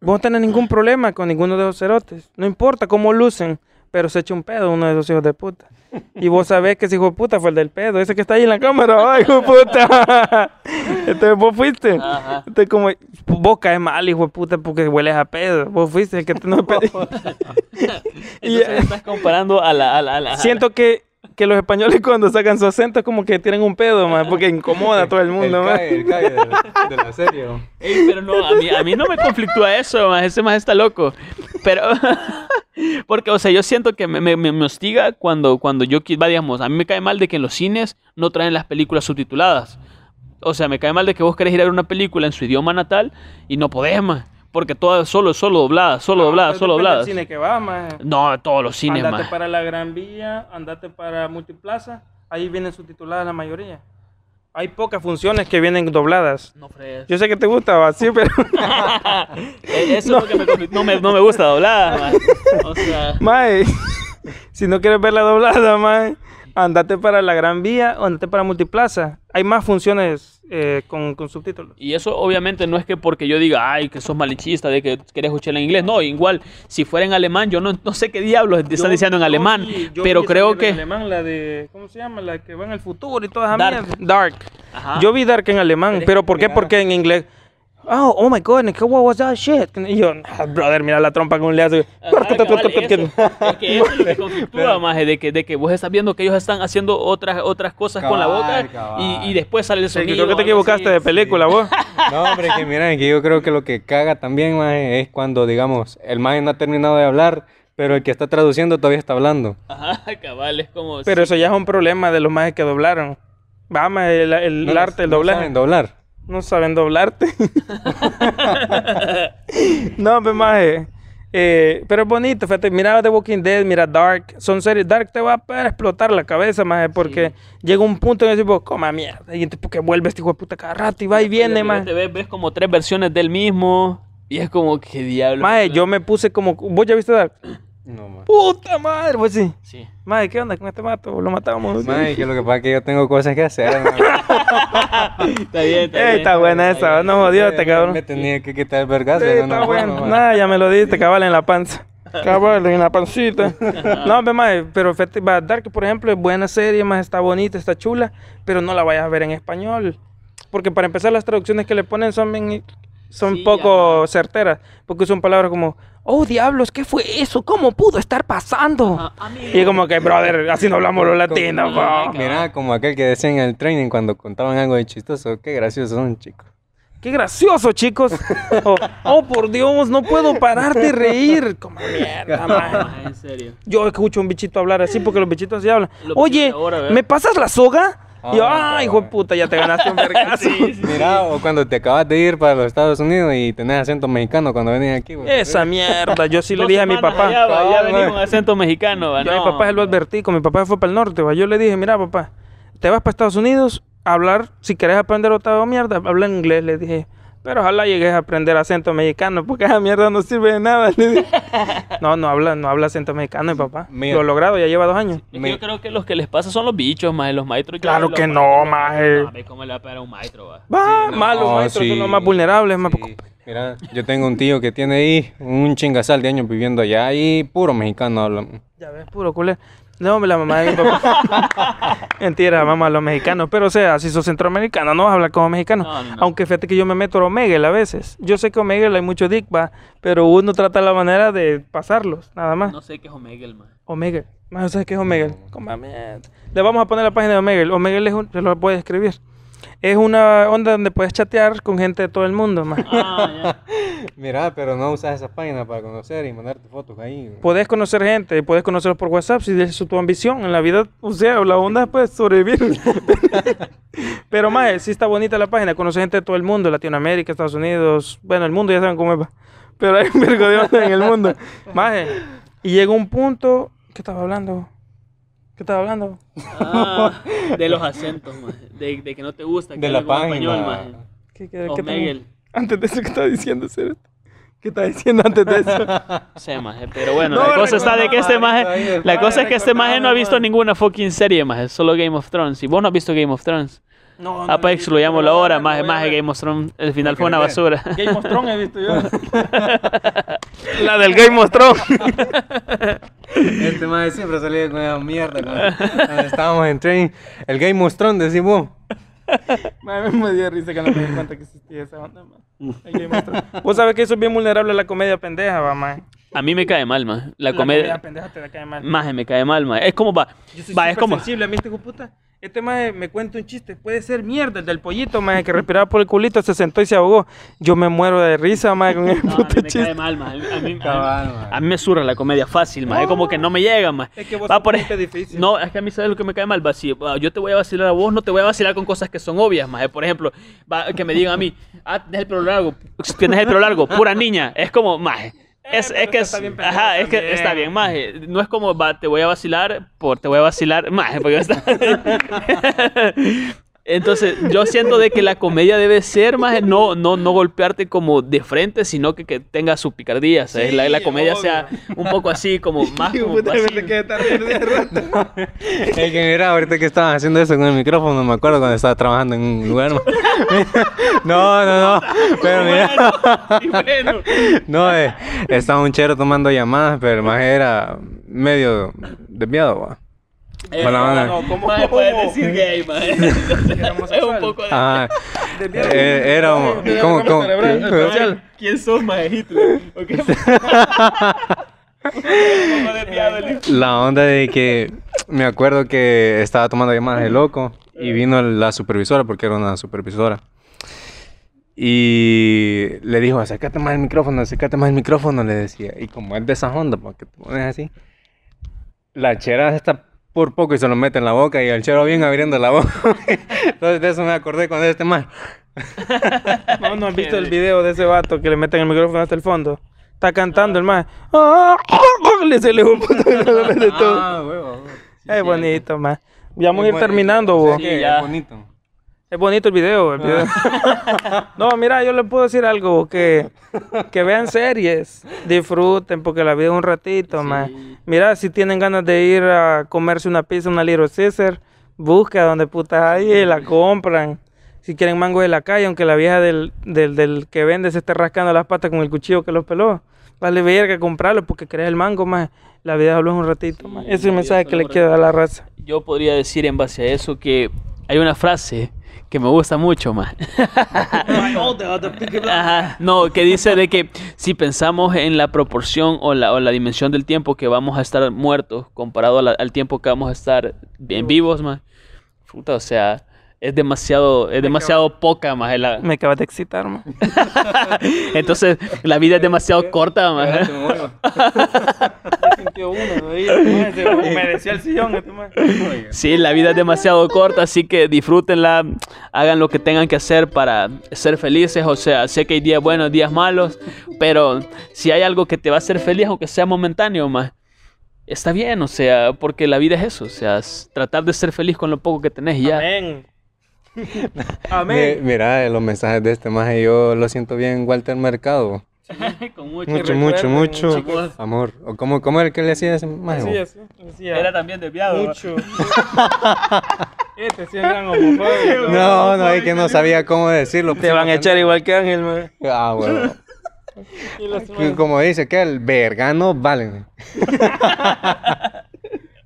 vos no tenés ningún problema con ninguno de esos cerotes. No importa cómo lucen, pero se echa un pedo uno de esos hijos de puta. Y vos sabés que ese hijo de puta fue el del pedo, ese que está ahí en la cámara, ¡ay, hijo de puta! Entonces vos fuiste. Ajá. Entonces como, vos caes mal, hijo de puta, porque hueles a pedo. Vos fuiste el que te no pedí. Y- estás comparando a la... A la, a la- Siento que, que los españoles cuando sacan su acento es como que tienen un pedo, man, porque incomoda a todo el mundo, el man. cague, el cague de, la- de la serie. Ey, pero no, a mí, a mí no me conflictúa eso, más ese más está loco. Pero, porque, o sea, yo siento que me, me, me- hostiga cuando, cuando yo, digamos, a mí me cae mal de que en los cines no traen las películas subtituladas. O sea, me cae mal de que vos querés ir a ver una película en su idioma natal y no podés, más. Porque todas solo, solo dobladas, solo dobladas, Ah, solo dobladas. cine que va, man. No, todos los cines, andate para la Gran Vía, andate para Multiplaza, ahí vienen subtituladas la mayoría. Hay pocas funciones que vienen dobladas. No fregues. Yo sé que te gusta, sí, pero... Eh, Eso es lo que me, no, me, no me gusta doblada, más. O sea... Mae, si no quieres ver la doblada, mae, andate para la Gran Vía o andate para Multiplaza. Hay más funciones eh, con, con subtítulos. Y eso obviamente no es que porque yo diga, ay, que sos malinchista, de que querés escucharla en inglés. No, igual, si fuera en alemán, yo no, no sé qué diablos te están diciendo en alemán, vi- pero creo mierda en que... alemán, la de, ¿cómo se llama? La que va en el futuro y toda esa Dark. Dark. Ajá. Yo vi Dark en alemán, Pero pero que ¿por qué? Porque en inglés. Oh, oh my god, what was that shit? Y yo, "Ah, brother, mira la trompa con un cabal, eso. Es que eso es lo que conflictúa, maje, de que, de que vos estás viendo que ellos están haciendo otras, otras cosas con la Cabal, boca cabal. y, y después sale el Sí, sonido. creo que te equivocaste así. de película, vos. No, hombre, que mira, que yo creo que lo que caga también, maje, es cuando, digamos, el maje no ha terminado de hablar, pero el que está traduciendo todavía está hablando. Ajá, cabal, es como... Pero eso ya es un problema de los majes que doblaron. Vamos, el, el No, arte, el no doblaje. saben doblar. No saben doblarte. no, pues maje. Eh, pero es bonito, fíjate, mira The Walking Dead, mira Dark, son series, Dark te va a explotar la cabeza, maje, porque llega un punto en el que dices, coma mierda, y entonces porque vuelve este hijo de puta cada rato y va y viene, maje. ves, ves como tres versiones del mismo y es como, ¿qué diablos? Maje, yo me puse como, ¿vos ya viste Dark? No, maje. Puta madre, pues sí. Sí. Maje, ¿qué onda con este mato? Lo matamos. Maje, que lo que pasa es que yo tengo cosas que hacer. Está bien, está Ey, bien. está buena esa, bien. no jodió este Me- cabrón. Me tenía que quitar el vergazo. Está no, bueno. Nada, ya me lo diste, cabal en la panza. Cabal en la pancita. no, ve, mae, pero Dark, por ejemplo, es buena serie, más está bonita, está chula, pero no la vayas a ver en español. Porque para empezar, las traducciones que le ponen son, bien- son Sí, poco certeras. Porque son palabras como, oh diablos, ¿qué fue eso? ¿Cómo pudo estar pasando? Ah. Y como que, brother, así no hablamos los latinos, Como-. Mira, como aquel que decía en el training cuando contaban algo de chistoso. Qué graciosos son, chicos. Qué gracioso, chicos. Oh, oh, por Dios, no puedo parar de reír. Como mierda, mae. Ah, en serio. Yo escucho un bichito hablar así porque los bichitos así hablan. Oye. ¿me pasas la soga? Y yo, Ah, ay, hijo de puta, ya te ganaste un vergazo. Sí, sí. Mira, o cuando te acabas de ir para los Estados Unidos y tenés acento mexicano cuando venís aquí. güey. Esa mierda, yo sí le dije a mi papá. allá, va, ya venís mae. con acento mexicano, va, a mi no. papá se lo advertí, con mi papá fue para el norte, va. Yo le dije, mira, papá, te vas para Estados Unidos a hablar, si querés aprender otra mierda, habla en inglés. Le dije, Pero ojalá llegues a aprender acento mexicano, porque esa mierda no sirve de nada. no, no habla, no habla acento mexicano, mi papá. Mira. Lo ha logrado, ya lleva dos años. Es que Me- Yo creo que los que les pasa son los bichos, más los maestros. Claro los que no, maje. No, ¿Cómo le va a pegar a un maestro, va? Va, no, malos maestros son sí, los más vulnerables. más sí. Mira, yo tengo un tío que tiene ahí un chingasal de años viviendo allá y puro mexicano hablan. Ya ves, puro culé. No, la mamá de mi papá. Mentira, mamá, los mexicanos. Pero, o sea, si sos centroamericano, no vas a hablar como mexicano. No, no, no. Aunque fíjate que yo me meto a Omegle a veces. Yo sé que Omegle hay mucho dick, va, pero uno trata la manera de pasarlos, nada más. No sé qué es Omegle, man. Omegle. Más ¿sabes qué es Omegle? Le vamos a poner la página de Omegle. Omegle es un, se lo puede escribir. Es una onda donde puedes chatear con gente de todo el mundo, más. Ah. Mira, pero no usas esa página para conocer y mandarte fotos ahí. Puedes conocer gente, puedes conocerlos por WhatsApp si es tu ambición en la vida. O sea, la onda es pues sobrevivir. Pero más, sí está bonita la página, conoce gente de todo el mundo, Latinoamérica, Estados Unidos, bueno, el mundo ya saben cómo es. Pero hay un vergo de onda en el mundo. Más, y llega un punto, ¿qué estaba hablando? ¿Qué estaba hablando? Ah, de los acentos, man. De, de que no te gusta. que De la página. español, man. ¿Qué, qué, qué Omegle. estaba- Antes de eso, ¿qué estaba diciendo, Cero? ¿Qué estaba diciendo antes de eso? No sé, maje, pero bueno, No, la cosa está de que este maje, la cosa es que este maje no ha visto ninguna fucking serie, maje, solo Game of Thrones. Y vos no has visto Game of Thrones. No, Apex lo llamo la hora, maje, maje, Game of Thrones, el final fue una basura. Game of Thrones he visto yo. la del Game of Thrones. Este madre siempre salía con esa mierda cuando, cuando estábamos en training. El Game of Thrones, decimos. Mami, me dio risa que no me di cuenta que existía esa onda, man. El Game of Thrones. Vos sabés que eso es bien vulnerable a la comedia pendeja, va, man. A mí me cae mal, maje. La La comedia, pendeja te la cae mal. maje, me cae mal, maje. Es como va, Yo soy va, es como, sensible a mí, este puta. Este maje me cuenta un chiste, puede ser mierda, el del pollito, maje, que respiraba por el culito, se sentó y se ahogó. Yo me muero de risa, maje, con el No, a puto mí me chiste. cae mal, maje. A mí, a mí- Cabal, maje. a mí me surra la comedia fácil, maje. Es como que no me llega, maje. Es que vos Va por gente difícil. No, es que a mí sabes lo que me cae mal, va, si va, yo te voy a vacilar a vos, no te voy a vacilar con cosas que son obvias, maje. Por ejemplo, va, que me digan a mí, ah, tienes el pelo largo, tienes el pelo largo, pura niña. Es como, maje. Es, Eh, pero es que es, está bien ajá, es que está bien, maje. No es como, va, te voy a vacilar por, te voy a vacilar, maje, porque está... Entonces, yo siento de que la comedia debe ser, maje, no, no, no golpearte como de frente, sino que, que tenga su picardía, ¿sabes? Sí, la, la comedia obvio. sea un poco así, como más como. Es que mira, ahorita que estaban haciendo eso con el micrófono, me acuerdo cuando estaba trabajando en un lugar. No, no, no. Pero mira. Y bueno, No, eh, estaba un chero tomando llamadas, pero maje era medio desviado, va. Eh, Buena onda. No, ¿cómo? maje, puedes decir gay. Entonces, Era es un poco de... Desviado. Eh, era un- ¿cómo, cómo? ¿Quién sos, maje? Hitler. ¿O qué? Un poco desviado el hijo. La onda de que me acuerdo que estaba tomando llamadas de loco y vino la supervisora, porque era una supervisora. Y le dijo, acércate más el micrófono, acércate más el micrófono, le decía. Y como es de esa onda, porque te pones así, la chera está por poco y se lo mete en la boca y el chero bien abriendo la boca. Entonces de eso me acordé con este más. No, no has visto el video de ese vato que le meten el micrófono hasta el fondo. Está cantando el más. ¡Ah! Le se le puto de todo. Ah, huevo. Es bonito, más. Ya vamos a ir terminando, vos. Sí, ya. Es bonito. Es bonito el video, el video. No, mira, yo les puedo decir algo, que, que vean series, disfruten, porque la vida es un ratito, más. Mira, si tienen ganas de ir a comerse una pizza, una Little Caesar, busca donde putas hay y la compran. Si quieren mango de la calle, aunque la vieja del, del, del que vende se esté rascando las patas con el cuchillo que los peló, vale verga comprarlo porque querés el mango, más. La vida solo es un ratito, más. Ese es el mensaje que le dar a la raza. Yo podría decir en base a eso que hay una frase que me gusta mucho más. No, que dice de que si pensamos en la proporción o la, o la dimensión del tiempo que vamos a estar muertos comparado la- al tiempo que vamos a estar en vivos, más, puta, o sea, es demasiado, es demasiado poca, más. La... Me acabas de excitar, man. Entonces, la vida es demasiado corta, más. se humedecía el sillón. este. Sí, la vida es demasiado corta, así que disfrútenla, hagan lo que tengan que hacer para ser felices. O sea, sé que hay días buenos, días malos, pero si hay algo que te va a hacer feliz, aunque sea momentáneo, más, está bien, o sea, porque la vida es eso, o sea, es tratar de ser feliz con lo poco que tenés y ya. Amén. Amén. Mi- Mira, los mensajes de este más yo lo siento bien, Walter Mercado. Con mucho. Mucho, mucho, mucho. chicos. Amor. ¿O cómo, cómo era el que le hacía ese maje? Así, así, decía, Era también desviado. mucho. este sí es gran homofóbico. No, no, es que no sabía cómo decirlo. Te van a echar igual que Ángel, man. Ah, bueno. Y los Que Como dice que el vergano valen.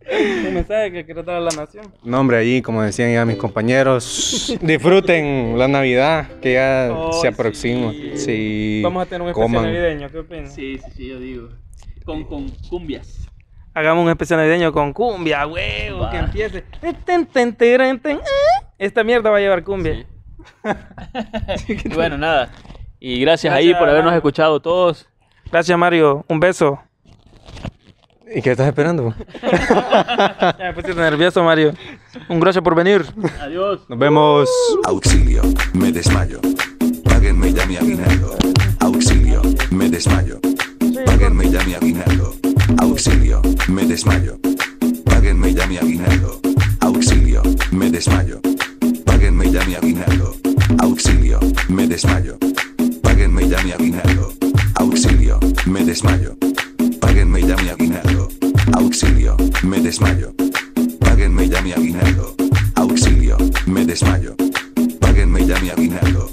Un mensaje que quiero dar a la nación. No, hombre, ahí, como decían ya mis compañeros, disfruten la Navidad que ya se aproxima. sí. Sí. Vamos a tener un especial coman. navideño, ¿qué opinas? Sí, sí, sí, yo digo. Con, con cumbias. Hagamos un especial navideño con cumbia, huevo, que empiece. Eh. Esta mierda va a llevar cumbia. Sí. Bueno, nada. Y gracias, ahí Gracias, por habernos escuchado todos. Gracias, Mario. Un beso. ¿Y qué estás esperando? Ya me pusiste nervioso, Mario. Un gracias por venir. Adiós. Nos vemos. Auxilio, me desmayo. Páguenme ya mi aguinaldo. Auxilio, me desmayo. Páguenme ya mi aguinaldo. Auxilio, me desmayo. Páguenme ya mi aguinaldo. Auxilio, me desmayo. Páguenme ya mi aguinaldo. Auxilio, me desmayo. Páguenme ya mi aguinaldo. Auxilio, me desmayo. Páguenme ya mi aguinaldo. Auxilio, me desmayo. Páguenme ya mi aguinaldo. Auxilio, me desmayo. Páguenme ya mi aguinaldo.